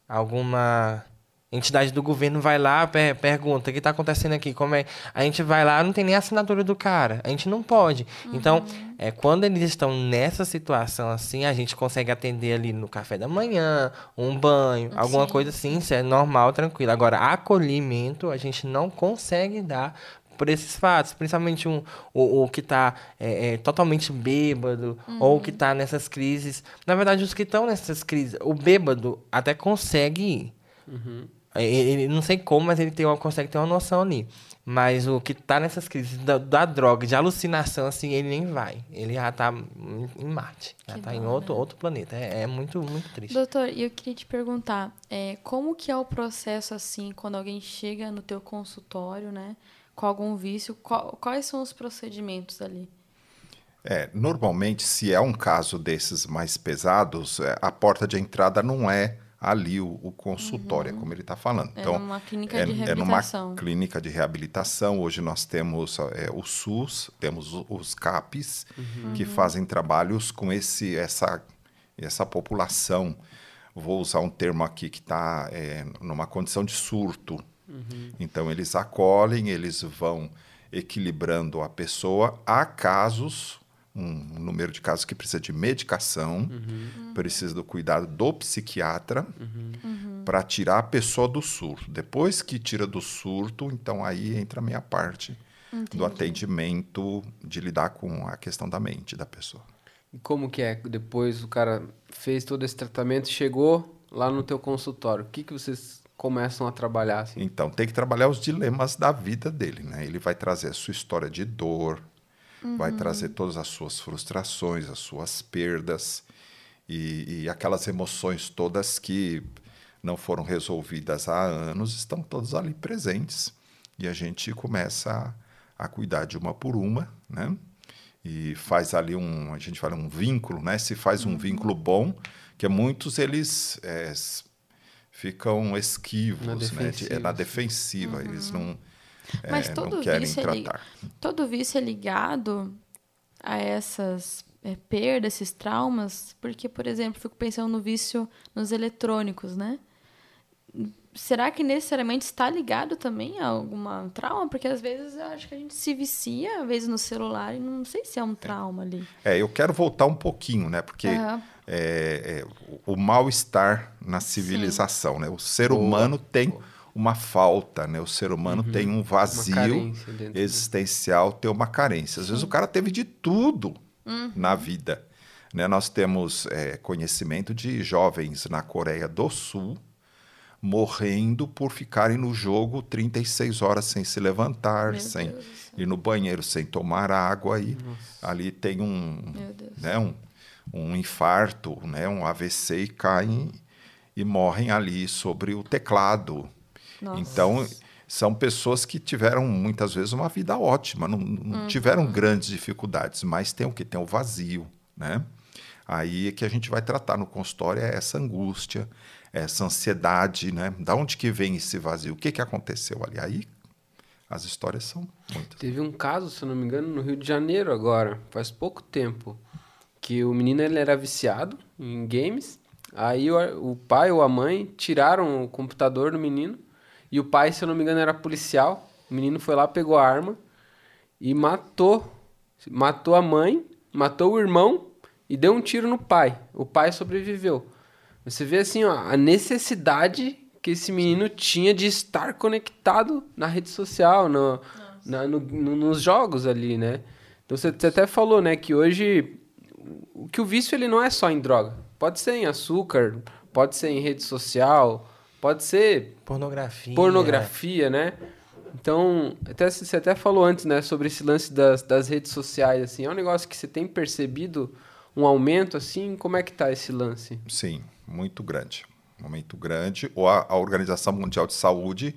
alguma entidade do governo vai lá, per pergunta, o que está acontecendo aqui? Como é? A gente vai lá, não tem nem assinatura do cara. A gente não pode. Uhum. Então, é, quando eles estão nessa situação assim, a gente consegue atender ali no café da manhã, um banho, alguma Sim. coisa assim, isso é normal, tranquilo. Agora, acolhimento a gente não consegue dar por esses fatos, principalmente um, o, o que está é, é, totalmente bêbado, uhum. ou que está nessas crises. Na verdade, os que estão nessas crises, o bêbado até consegue ir. Uhum Ele, não sei como, mas ele tem uma, consegue ter uma noção ali. Mas o que tá nessas crises da, da, droga, de alucinação, assim, ele nem vai. Ele já tá em Marte. Já que tá bom, em outro, né? outro planeta. É, é, muito, muito triste. Doutor, e eu queria te perguntar, é, como que é o processo, assim, quando alguém chega no teu consultório, né? Com algum vício, qual, quais são os procedimentos ali? É, normalmente, se é um caso desses mais pesados, é, a porta de entrada não é ali o, o consultório, uhum. é como ele está falando. É então, numa clínica é, de reabilitação. É numa clínica de reabilitação. Hoje nós temos é, o SUS, temos os CAPs, uhum. que fazem trabalhos com esse, essa, essa população. Vou usar um termo aqui que está é, numa condição de surto. Uhum. Então, eles acolhem, eles vão equilibrando a pessoa. Há casos um número de casos que precisa de medicação, uhum. precisa do cuidado do psiquiatra uhum. para tirar a pessoa do surto. Depois que tira do surto, então aí entra a minha parte Entendi. do atendimento de lidar com a questão da mente da pessoa. E como que é? Depois o cara fez todo esse tratamento, chegou lá no teu consultório, o que, que vocês começam a trabalhar? Assim? Então, tem que trabalhar os dilemas da vida dele, né? Ele vai trazer a sua história de dor, uhum. vai trazer todas as suas frustrações, as suas perdas e, e, aquelas emoções todas que não foram resolvidas há anos estão todas ali presentes e a gente começa a, a cuidar de uma por uma, né? E faz ali um, a gente fala um vínculo, né? Se faz um uhum. vínculo bom, que muitos eles é, ficam esquivos, na né? De, é na defensiva, uhum. eles não mas é, todo, vício é, todo vício é ligado a essas é, perdas, esses traumas, porque, por exemplo, fico pensando no vício nos eletrônicos, né? Será que necessariamente está ligado também a alguma trauma? Porque às vezes eu acho que a gente se vicia, às vezes, no celular, e não sei se é um trauma ali. É, eu quero voltar um pouquinho, né? Porque uhum. é, o mal-estar na civilização, Sim. né? O ser humano tem. Boa uma falta, né? O ser humano uhum. tem um vazio existencial, tem uma carência. Às vezes o cara teve de tudo uhum. na vida. Né? Nós temos é, conhecimento de jovens na Coreia do Sul morrendo por ficarem no jogo 36 horas sem se levantar, Meu sem Deus ir no banheiro, sem tomar água. E Nossa. ali tem um, né, um, um infarto, né, um AVC e caem e morrem ali sobre o teclado. Nossa. Então, são pessoas que tiveram muitas vezes uma vida ótima, não, não uhum. tiveram grandes dificuldades, mas tem o que? Tem o vazio, né? Aí é que a gente vai tratar no consultório é essa angústia, essa ansiedade, né? Da onde que vem esse vazio? O que, que aconteceu ali? Aí as histórias são muitas. Teve um caso, se eu não me engano, no Rio de Janeiro agora, faz pouco tempo, que o menino ele era viciado em games, aí o, o pai ou a mãe tiraram o computador do menino e o pai, se eu não me engano, era policial. O menino foi lá, pegou a arma e matou. Matou a mãe, matou o irmão e deu um tiro no pai. O pai sobreviveu. Você vê assim, ó, a necessidade que esse menino tinha de estar conectado na rede social, no, na, no, no, nos jogos ali, né? Então você, você até falou, né, que hoje que o vício ele não é só em droga. Pode ser em açúcar, pode ser em rede social, Pode ser. Pornografia. Pornografia, né? Então, até, você até falou antes, né, sobre esse lance das, das redes sociais, assim. É um negócio que você tem percebido um aumento, assim? Como é que tá esse lance? Sim, muito grande. Um aumento grande. Ou a, a Organização Mundial de Saúde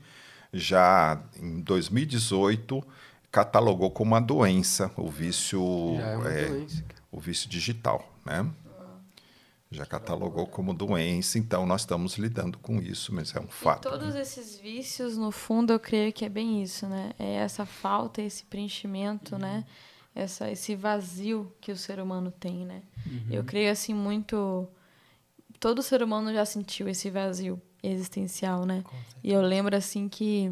já em 2018 catalogou como uma doença o vício, é, é doença. o vício digital, né? Já catalogou como doença, então nós estamos lidando com isso, mas é um fato. E todos esses vícios, no fundo, eu creio que é bem isso, né? É essa falta, esse preenchimento, uhum. né? Essa, esse vazio que o ser humano tem, né? Uhum. Eu creio assim muito todo ser humano já sentiu esse vazio existencial, né? E eu lembro assim que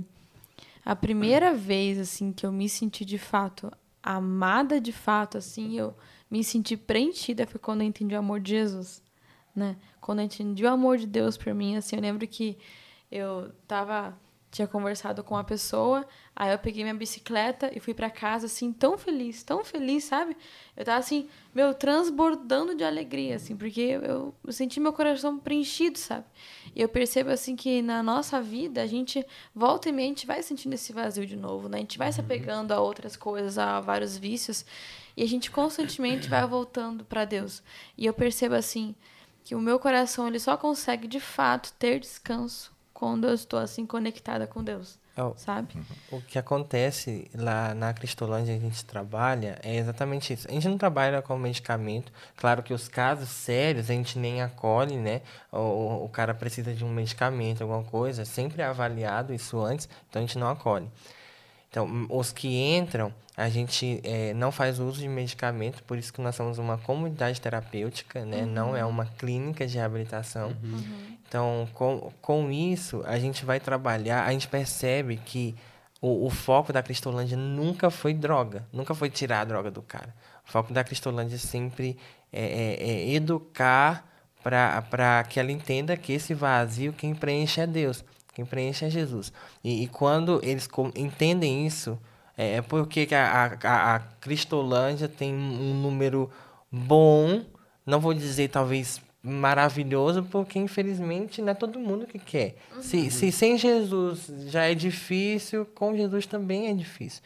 a primeira vez assim que eu me senti de fato amada de fato, assim, eu me senti preenchida foi quando eu entendi o amor de Jesus né? Quando eu entendi o amor de Deus por mim, assim, eu lembro que eu tava tinha conversado com uma pessoa, aí eu peguei minha bicicleta e fui para casa assim tão feliz, tão feliz, sabe? Eu tava assim, meu, transbordando de alegria assim, porque eu, eu senti meu coração preenchido, sabe? E eu percebo assim que na nossa vida a gente volta e meia a gente vai sentindo esse vazio de novo, né? A gente vai se uhum. apegando a outras coisas, a vários vícios, e a gente constantemente vai voltando para Deus. E eu percebo assim que o meu coração ele só consegue de fato ter descanso quando eu estou assim conectada com Deus. É sabe? O que acontece lá na Cristolândia a gente trabalha é exatamente isso. A gente não trabalha com medicamento. Claro que os casos sérios a gente nem acolhe, né? O, o cara precisa de um medicamento, alguma coisa, sempre é avaliado isso antes, então a gente não acolhe. Então, os que entram, a gente é, não faz uso de medicamento, por isso que nós somos uma comunidade terapêutica, né? Uhum. Não é uma clínica de reabilitação. Uhum. uhum. Então, com, com isso, a gente vai trabalhar, a gente percebe que o, o foco da Cristolândia nunca foi droga, nunca foi tirar a droga do cara. O foco da Cristolândia sempre é, é, é educar para que ela entenda que esse vazio quem preenche é Deus. Quem preenche é Jesus. E, e quando eles entendem isso, é, é porque a, a, a Cristolândia tem um número bom, não vou dizer talvez maravilhoso, porque infelizmente não é todo mundo que quer. Uhum. Se, se sem Jesus já é difícil, com Jesus também é difícil.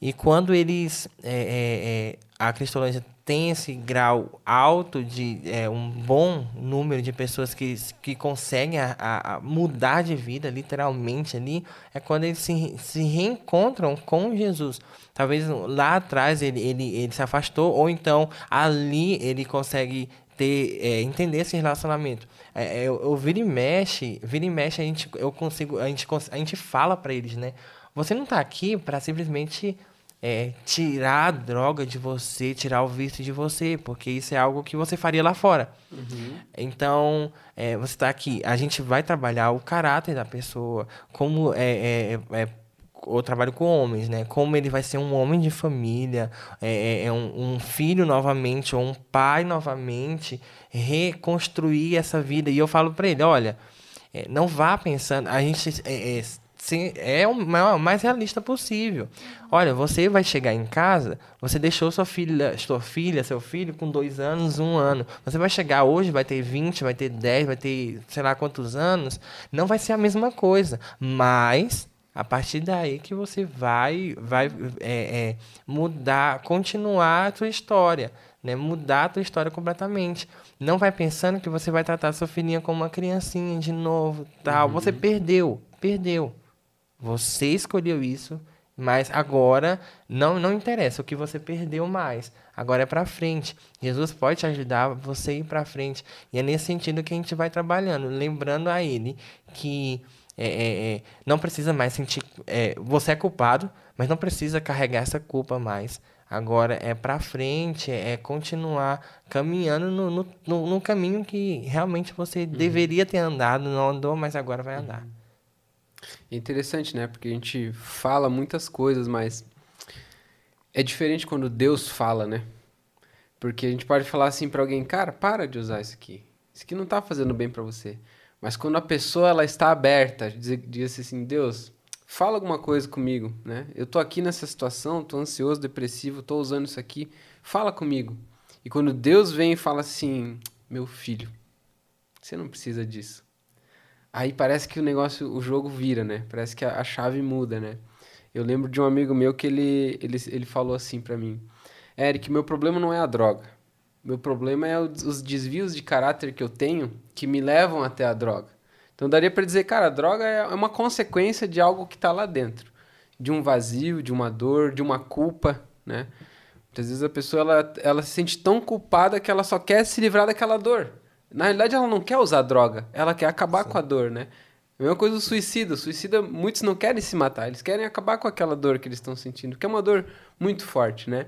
E quando eles. É, é, é a Cristolândia tem esse grau alto de é, um bom número de pessoas que, que conseguem a, a mudar de vida, literalmente ali, é quando eles se, se reencontram com Jesus. Talvez lá atrás ele, ele, ele se afastou, ou então ali ele consegue ter, é, entender esse relacionamento. É, é eu, eu vira e mexe, vira e mexe, a gente, eu consigo, a gente, a gente fala para eles, né? Você não está aqui para simplesmente é, tirar a droga de você, tirar o vício de você, porque isso é algo que você faria lá fora. Uhum. Então, é, você está aqui, a gente vai trabalhar o caráter da pessoa, como é, é, é eu trabalho com homens, né? Como ele vai ser um homem de família, é, é, é um, um, filho novamente, ou um pai novamente, reconstruir essa vida. E eu falo para ele, olha, é, não vá pensando, a gente é, é Sim, é o mais realista possível. Olha, você vai chegar em casa, você deixou sua filha, sua filha, seu filho com dois anos, um ano. Você vai chegar hoje, vai ter 20, vai ter 10, vai ter sei lá quantos anos. Não vai ser a mesma coisa. Mas a partir daí que você vai, vai é, é, mudar, continuar a sua história. Né? Mudar a tua história completamente. Não vai pensando que você vai tratar sua filhinha como uma criancinha de novo. tal. Uhum. Você perdeu, perdeu. Você escolheu isso, mas agora não não interessa o que você perdeu mais. Agora é para frente. Jesus pode te ajudar você ir para frente. E é nesse sentido que a gente vai trabalhando, lembrando a Ele que é, é, é, não precisa mais sentir. É, você é culpado, mas não precisa carregar essa culpa mais. Agora é para frente, é, é continuar caminhando no, no, no, no, caminho que realmente você uhum. deveria ter andado, não andou, mas agora vai andar. Uhum. É interessante, né? Porque a gente fala muitas coisas, mas é diferente quando Deus fala, né? Porque a gente pode falar assim para alguém, cara, para de usar isso aqui. Isso aqui não tá fazendo bem para você. Mas quando a pessoa ela está aberta, diz, diz assim, Deus, fala alguma coisa comigo, né? Eu tô aqui nessa situação, tô ansioso, depressivo, tô usando isso aqui, fala comigo. E quando Deus vem e fala assim, meu filho, você não precisa disso. Aí parece que o negócio, o jogo vira, né? Parece que a, a chave muda, né? Eu lembro de um amigo meu que ele, ele, ele falou assim para mim: Eric, meu problema não é a droga. Meu problema é os desvios de caráter que eu tenho que me levam até a droga. Então daria para dizer, cara, a droga é uma consequência de algo que está lá dentro, de um vazio, de uma dor, de uma culpa, né? Muitas vezes a pessoa ela, ela se sente tão culpada que ela só quer se livrar daquela dor. Na realidade, ela não quer usar droga, ela quer acabar Sim. com a dor, né? A mesma coisa do suicida. O suicida, muitos não querem se matar, eles querem acabar com aquela dor que eles estão sentindo, que é uma dor muito forte, né?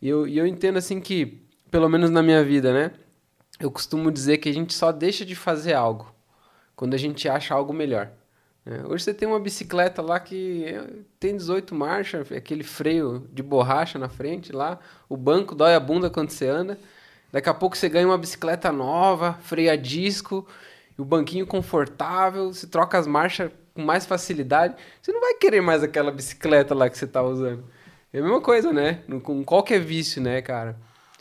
E eu, e eu entendo assim que, pelo menos na minha vida, né? Eu costumo dizer que a gente só deixa de fazer algo quando a gente acha algo melhor. Né? Hoje você tem uma bicicleta lá que tem 18 marchas, aquele freio de borracha na frente lá, o banco dói a bunda quando você anda. Daqui a pouco você ganha uma bicicleta nova, freio a disco, o banquinho confortável, você troca as marchas com mais facilidade, você não vai querer mais aquela bicicleta lá que você tá usando. É a mesma coisa, né? Com qualquer vício, né, cara?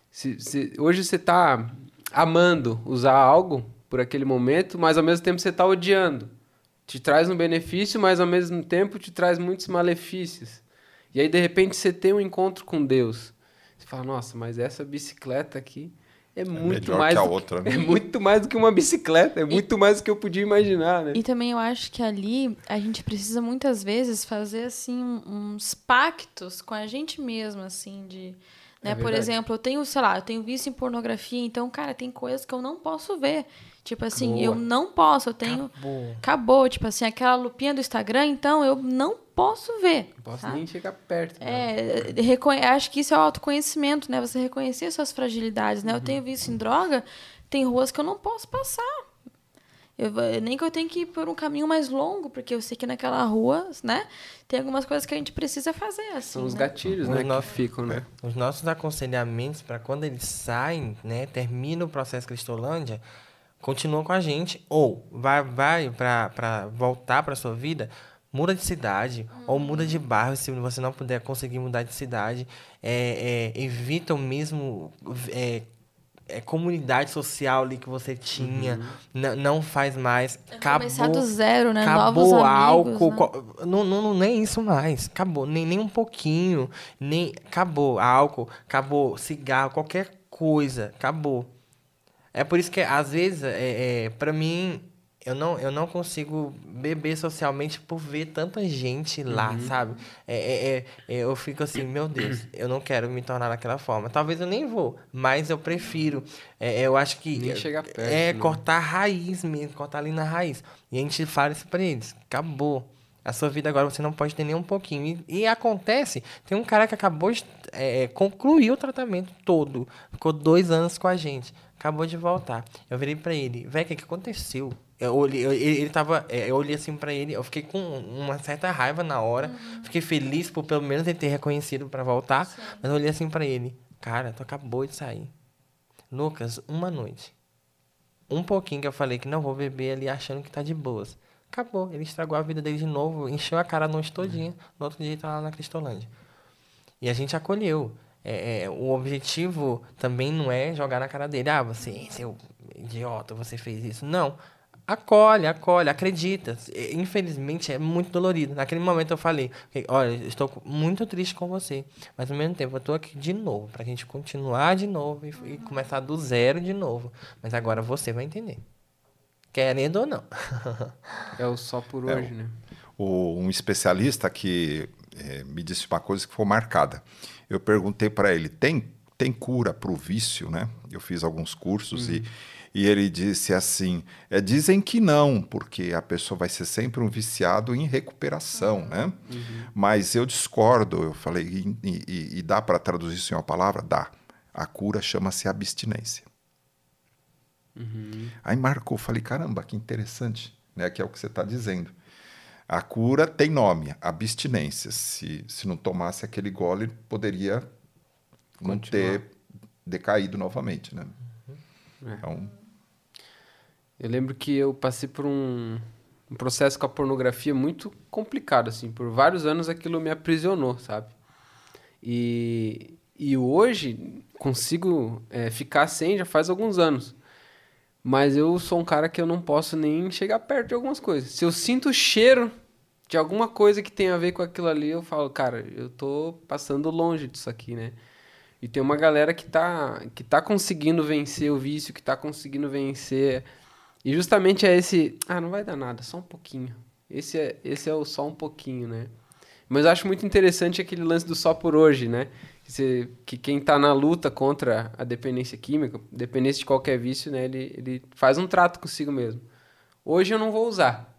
Se, se, hoje você tá amando usar algo por aquele momento, mas ao mesmo tempo você tá odiando. Te traz um benefício, mas ao mesmo tempo te traz muitos malefícios. E aí, de repente, você tem um encontro com Deus. Você fala, nossa, mas essa bicicleta aqui é, é muito mais. Que a outra, né? É muito mais do que uma bicicleta, é muito mais do que eu podia imaginar, né? E também eu acho que ali a gente precisa muitas vezes fazer assim uns pactos com a gente mesmo, assim, de. Né? É Por exemplo, eu tenho, sei lá, eu tenho vício em pornografia, então, cara, tem coisas que eu não posso ver. Tipo assim, Boa. eu não posso, eu tenho. Acabou. Acabou. Tipo assim, aquela lupinha do Instagram, então eu não posso ver. Não posso nem chegar perto. É, reconhe... acho que isso é o autoconhecimento, né? Você reconhecer suas fragilidades, né? Uhum. Eu tenho vício em droga, tem ruas que eu não posso passar. Eu, nem que eu tenha que ir por um caminho mais longo, porque eu sei que naquela rua, né, tem algumas coisas que a gente precisa fazer. Assim, São os né? gatilhos, né, que ficam, né? Os nossos aconselhamentos para quando eles saem, né, termina o processo Cristolândia, continua com a gente ou vai vai para voltar para sua vida muda de cidade uhum. ou muda de bairro se você não puder conseguir mudar de cidade é, é, evita o mesmo é, é, comunidade social ali que você tinha uhum. não faz mais é acabou começar do zero né acabou Novos álcool né? não, não nem isso mais acabou nem, nem um pouquinho nem acabou álcool acabou cigarro qualquer coisa acabou é por isso que, às vezes, é, é, para mim, eu não, eu não consigo beber socialmente por ver tanta gente lá, uhum. sabe? É, é, é, é, eu fico assim, meu Deus, eu não quero me tornar daquela forma. Talvez eu nem vou, mas eu prefiro. É, eu acho que. Nem chegar perto. É né? cortar a raiz mesmo, cortar ali na raiz. E a gente fala isso pra eles. Acabou. A sua vida agora você não pode ter nem um pouquinho. E, e acontece, tem um cara que acabou de é, concluir o tratamento todo. Ficou dois anos com a gente acabou de voltar. Eu virei para ele, velho, o que, que aconteceu? Eu olhei, eu, ele, tava, é, eu olhei assim para ele, eu fiquei com uma certa raiva na hora. Uhum. Fiquei feliz por pelo menos ele ter reconhecido para voltar, Sim. mas eu olhei assim para ele, cara, tu acabou de sair. Lucas, uma noite. Um pouquinho que eu falei que não vou beber ali achando que tá de boas. Acabou, ele estragou a vida dele de novo, encheu a cara a noite todinha. No outro dia ele tá lá na Cristolândia. E a gente acolheu. É, é, o objetivo também não é jogar na cara dele, ah, você, seu idiota, você fez isso. Não. Acolhe, acolhe, acredita. Infelizmente é muito dolorido. Naquele momento eu falei, olha, estou muito triste com você, mas ao mesmo tempo eu estou aqui de novo, para a gente continuar de novo e, e, começar do zero de novo. Mas agora você vai entender. Querendo ou não. é o só por é, hoje, né? O, um especialista que é, me disse uma coisa que foi marcada eu perguntei para ele: tem, tem cura para o vício? Né? Eu fiz alguns cursos uhum. e, e ele disse assim: é, dizem que não, porque a pessoa vai ser sempre um viciado em recuperação. Uhum. Né? Uhum. Mas eu discordo. Eu falei: e, e, e dá para traduzir isso em uma palavra? Dá. A cura chama-se abstinência. Uhum. Aí marcou, falei, caramba, que interessante, né? Que é o que você está dizendo. A cura tem nome, abstinência. Se, se não tomasse aquele gole, poderia não ter decaído novamente, né? É. Então... Eu lembro que eu passei por um, um, processo com a pornografia muito complicado, assim. Por vários anos aquilo me aprisionou, sabe? E, e hoje consigo é, ficar sem já faz alguns anos. Mas eu sou um cara que eu não posso nem chegar perto de algumas coisas. Se eu sinto o cheiro de alguma coisa que tem a ver com aquilo ali, eu falo, cara, eu tô passando longe disso aqui, né? E tem uma galera que tá, que tá conseguindo vencer o vício, que tá conseguindo vencer. E justamente é esse, ah, não vai dar nada, só um pouquinho. Esse é, esse é o só um pouquinho, né? Mas eu acho muito interessante aquele lance do só por hoje, né? Que, que quem tá na luta contra a dependência química, dependência de qualquer vício, né? Ele, ele faz um trato consigo mesmo. Hoje eu não vou usar.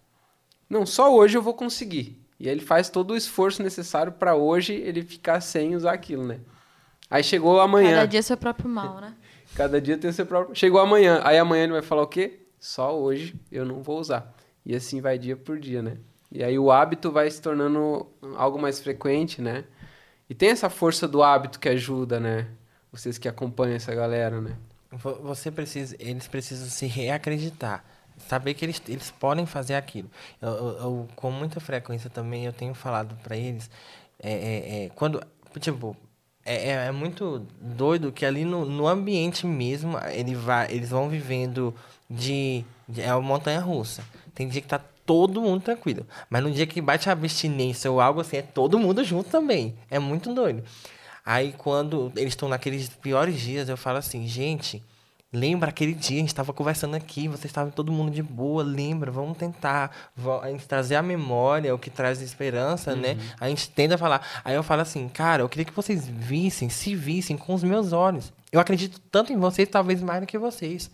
Não, só hoje eu vou conseguir. E ele faz todo o esforço necessário para hoje ele ficar sem usar aquilo, né? Aí chegou amanhã. Cada dia seu próprio mal, né? Cada dia tem o seu próprio. Chegou amanhã. Aí amanhã ele vai falar o quê? Só hoje eu não vou usar. E assim vai dia por dia, né? E aí o hábito vai se tornando algo mais frequente, né? E tem essa força do hábito que ajuda, né? Vocês que acompanham essa galera, né? Você precisa, eles precisam se reacreditar saber que eles, eles podem fazer aquilo. Eu, eu, eu com muita frequência também eu tenho falado para eles, é, é, é, quando, tipo, é, é, é, muito doido que ali no, no ambiente mesmo, ele vai, eles vão vivendo de, de é uma montanha russa. Tem dia que tá todo mundo tranquilo, mas no dia que bate a abstinência ou algo assim, é todo mundo junto também. É muito doido. Aí quando eles estão naqueles piores dias, eu falo assim, gente, Lembra aquele dia, a gente estava conversando aqui, vocês estavam todo mundo de boa, lembra, vamos tentar a gente trazer a memória, o que traz esperança, né? uhum. né? A gente tende a falar. Aí eu falo assim, cara, eu queria que vocês vissem, se vissem com os meus olhos. Eu acredito tanto em vocês, talvez mais do que vocês.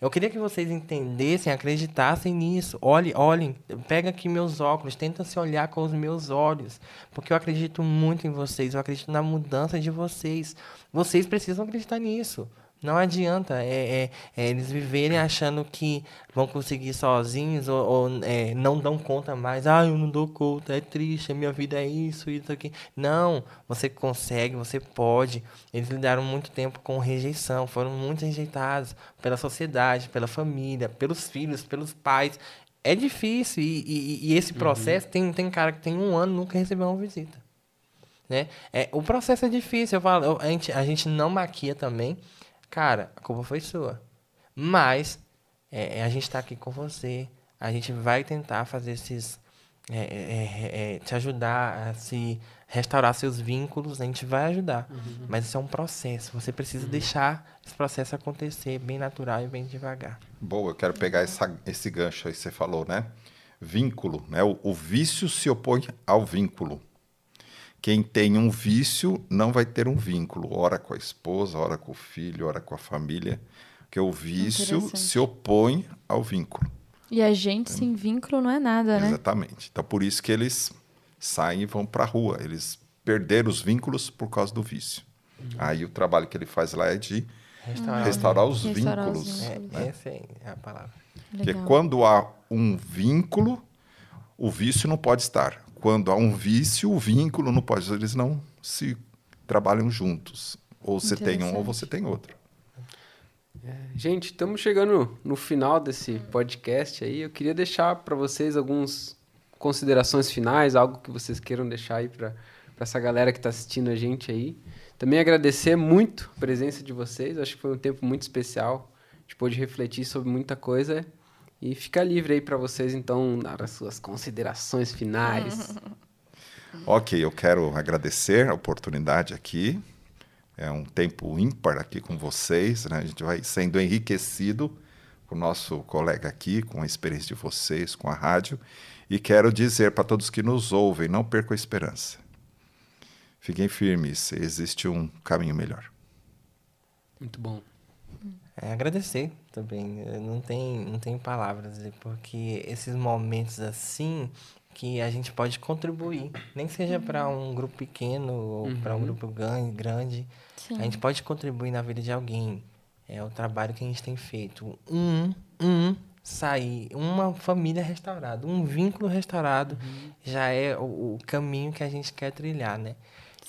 Eu queria que vocês entendessem, acreditassem nisso. Olhem, olhem, pega aqui meus óculos, tenta se olhar com os meus olhos, porque eu acredito muito em vocês, eu acredito na mudança de vocês. Vocês precisam acreditar nisso. Não adianta é, é, é, eles viverem achando que vão conseguir sozinhos ou, ou é, não dão conta mais. Ah, eu não dou conta, é triste, a minha vida é isso, isso aqui. Não, você consegue, você pode. Eles lidaram muito tempo com rejeição, foram muito rejeitados pela sociedade, pela família, pelos filhos, pelos pais. É difícil e, e, e esse uhum. processo uhum. tem, tem cara que tem um ano nunca recebeu uma visita. Né? É, o processo é difícil, eu falo, a, gente, a gente não maquia também. Cara, a culpa foi sua. Mas é, é a gente está aqui com você. A gente vai tentar fazer esses. É, é, é, é, te ajudar a se restaurar seus vínculos, a gente vai ajudar. Uhum. Mas isso é um processo. Você precisa uhum. deixar esse processo acontecer bem natural e bem devagar. Boa, eu quero pegar essa, esse gancho aí que você falou, né? Vínculo, né? O, o vício se opõe ao vínculo. Quem tem um vício não vai ter um vínculo, ora com a esposa, ora com o filho, ora com a família, porque o vício se opõe ao vínculo. E a gente sem vínculo não é nada, né? Exatamente. Então por isso que eles saem e vão para a rua. Eles perderam os vínculos por causa do vício. Uhum. Aí o trabalho que ele faz lá é de restaurar, restaurar os restaurar vínculos. Os vínculos. É, né? Essa é a palavra. Porque quando há um vínculo, o vício não pode estar quando há um vício, o vínculo não pode, eles não se trabalham juntos. Ou você tem um ou você tem outro. É, gente, estamos chegando no final desse podcast aí. Eu queria deixar para vocês algumas considerações finais, algo que vocês queiram deixar aí para essa galera que está assistindo a gente aí. Também agradecer muito a presença de vocês. Acho que foi um tempo muito especial. A gente pôde refletir sobre muita coisa. E fica livre aí para vocês, então, dar as suas considerações finais. ok, eu quero agradecer a oportunidade aqui. É um tempo ímpar aqui com vocês, né? A gente vai sendo enriquecido com o nosso colega aqui, com a experiência de vocês, com a rádio. E quero dizer para todos que nos ouvem, não percam a esperança. Fiquem firmes, existe um caminho melhor. Muito bom. É, agradecer também. Não tem, não tem palavras, porque esses momentos assim que a gente pode contribuir, nem seja para um grupo pequeno ou uhum. para um grupo grande, Sim. a gente pode contribuir na vida de alguém. É o trabalho que a gente tem feito. Um, um sair, uma família restaurada, um vínculo restaurado uhum. já é o, o, caminho que a gente quer trilhar, né?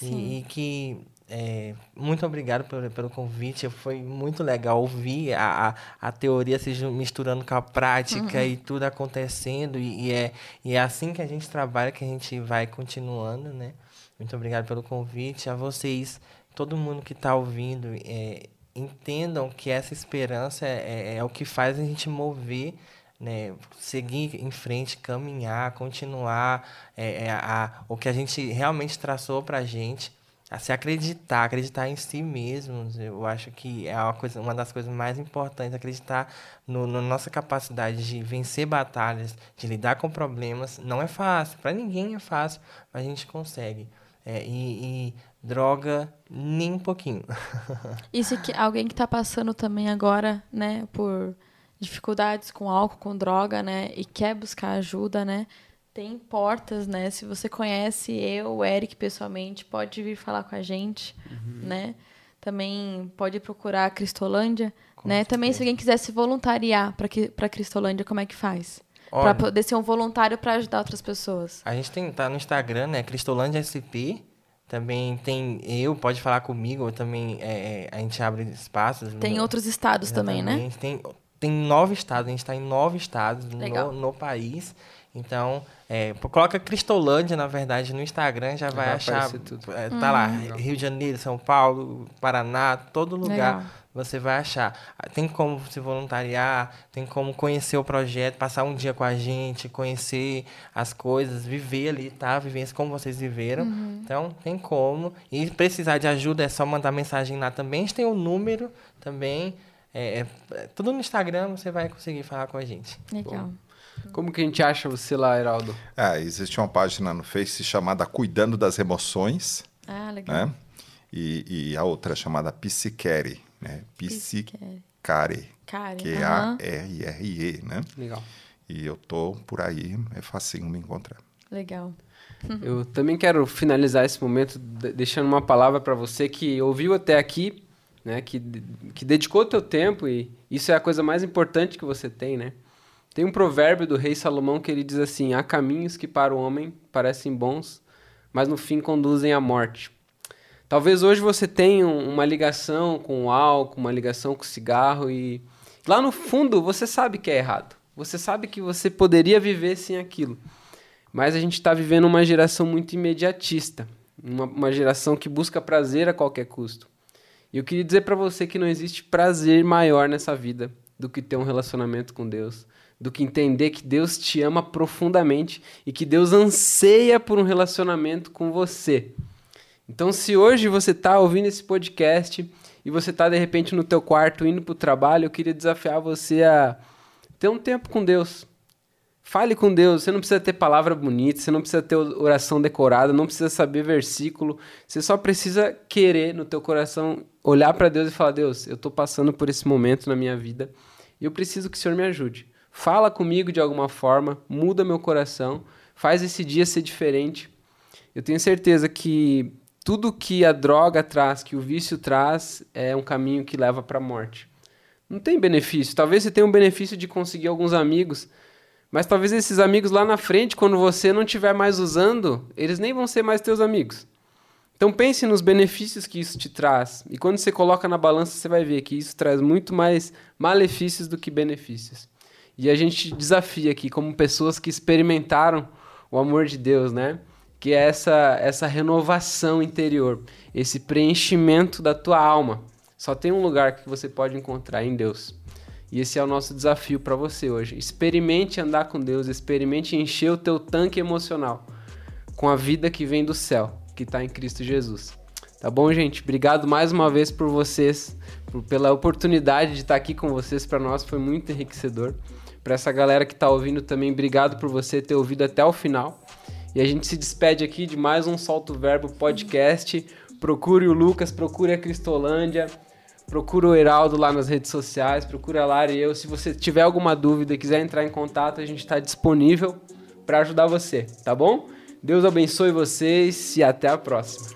E, e, que é, muito obrigado pelo, pelo convite. Foi muito legal ouvir a, a, a teoria se misturando com a prática uhum. e tudo acontecendo. E, e, é, e é assim que a gente trabalha, que a gente vai continuando, né? Muito obrigado pelo convite. A vocês, todo mundo que está ouvindo, é, entendam que essa esperança é, é, é o que faz a gente mover né, seguir em frente, caminhar, continuar é, é, a, o que a gente realmente traçou para a gente a se acreditar, acreditar em si mesmos. Eu acho que é uma, coisa, uma das coisas mais importantes, acreditar no, na nossa capacidade de vencer batalhas, de lidar com problemas. Não é fácil, para ninguém é fácil, mas a gente consegue. É, e, e, droga, nem um pouquinho. Isso que alguém que está passando também agora, né, por dificuldades com álcool, com droga, né, e quer buscar ajuda, né, tem portas, né? Se você conhece eu, o Eric pessoalmente, pode vir falar com a gente, uhum. né? Também pode procurar a Cristolândia, com né? Também se alguém quiser se voluntariar para a Cristolândia, como é que faz? Para poder ser um voluntário para ajudar outras pessoas. A gente tem tá no Instagram, né? Cristolândia SP. Também tem eu, pode falar comigo, também é, é a gente abre espaços. Tem no, outros estados também, né? Tem tem nove estados, a gente está em nove estados no, no, país. Então, é, coloca Cristolândia, na verdade, no Instagram, já vai, vai achar. Tudo. É, tá lá, hum. Rio de Janeiro, São Paulo, Paraná, todo lugar. Legal você vai achar. Tem como se voluntariar, tem como conhecer o projeto, passar um dia com a gente, conhecer as coisas, viver ali, tá? Vivência como vocês viveram. Uhum. Então, tem como. E precisar de ajuda é só mandar mensagem lá também. A gente tem o um número também. É, é, tudo no Instagram você vai conseguir falar com a gente. Legal. Bom. Como que a gente acha você lá, Heraldo? Ah, existe uma página no Face chamada Cuidando das Emoções. Ah, legal. Né? E, e a outra é chamada Psiquere né? Psicare. Q-A-R-R-E, né? Legal. E eu tô por aí, é facinho me encontrar. Legal. Eu também quero finalizar esse momento deixando uma palavra para você que ouviu até aqui, né? Que, que dedicou o teu tempo e isso é a coisa mais importante que você tem, né? Tem um provérbio do rei Salomão que ele diz assim: há caminhos que para o homem parecem bons, mas no fim conduzem à morte. Talvez hoje você tenha uma ligação com o álcool, uma ligação com o cigarro e lá no fundo você sabe que é errado. Você sabe que você poderia viver sem aquilo. Mas a gente está vivendo uma geração muito imediatista, uma, uma geração que busca prazer a qualquer custo. E eu queria dizer para você que não existe prazer maior nessa vida do que ter um relacionamento com Deus, do que entender que Deus te ama profundamente e que Deus anseia por um relacionamento com você. Então, se hoje você está ouvindo esse podcast e você está de repente no teu quarto indo para o trabalho, eu queria desafiar você a ter um tempo com Deus. Fale com Deus. Você não precisa ter palavra bonita, você não precisa ter oração decorada, não precisa saber versículo. Você só precisa querer no teu coração olhar para Deus e falar: Deus, eu estou passando por esse momento na minha vida e eu preciso que o Senhor me ajude. Fala comigo de alguma forma, muda meu coração, faz esse dia ser diferente. Eu tenho certeza que tudo que a droga traz, que o vício traz, é um caminho que leva para a morte. Não tem benefício. Talvez você tenha um benefício de conseguir alguns amigos, mas talvez esses amigos lá na frente, quando você não estiver mais usando, eles nem vão ser mais teus amigos. Então pense nos benefícios que isso te traz. E quando você coloca na balança, você vai ver que isso traz muito mais malefícios do que benefícios. E a gente desafia aqui como pessoas que experimentaram o amor de Deus, né? que é essa, essa renovação interior, esse preenchimento da tua alma. Só tem um lugar que você pode encontrar em Deus. E esse é o nosso desafio para você hoje. Experimente andar com Deus, experimente encher o teu tanque emocional com a vida que vem do céu, que está em Cristo Jesus. Tá bom, gente? Obrigado mais uma vez por vocês, por, pela oportunidade de estar aqui com vocês. Para nós foi muito enriquecedor. Para essa galera que está ouvindo também, obrigado por você ter ouvido até o final. E a gente se despede aqui de mais um Solto Verbo podcast. Procure o Lucas, procure a Cristolândia, procure o Heraldo lá nas redes sociais, procure a Lara e eu. Se você tiver alguma dúvida e quiser entrar em contato, a gente está disponível para ajudar você, tá bom? Deus abençoe vocês e até a próxima.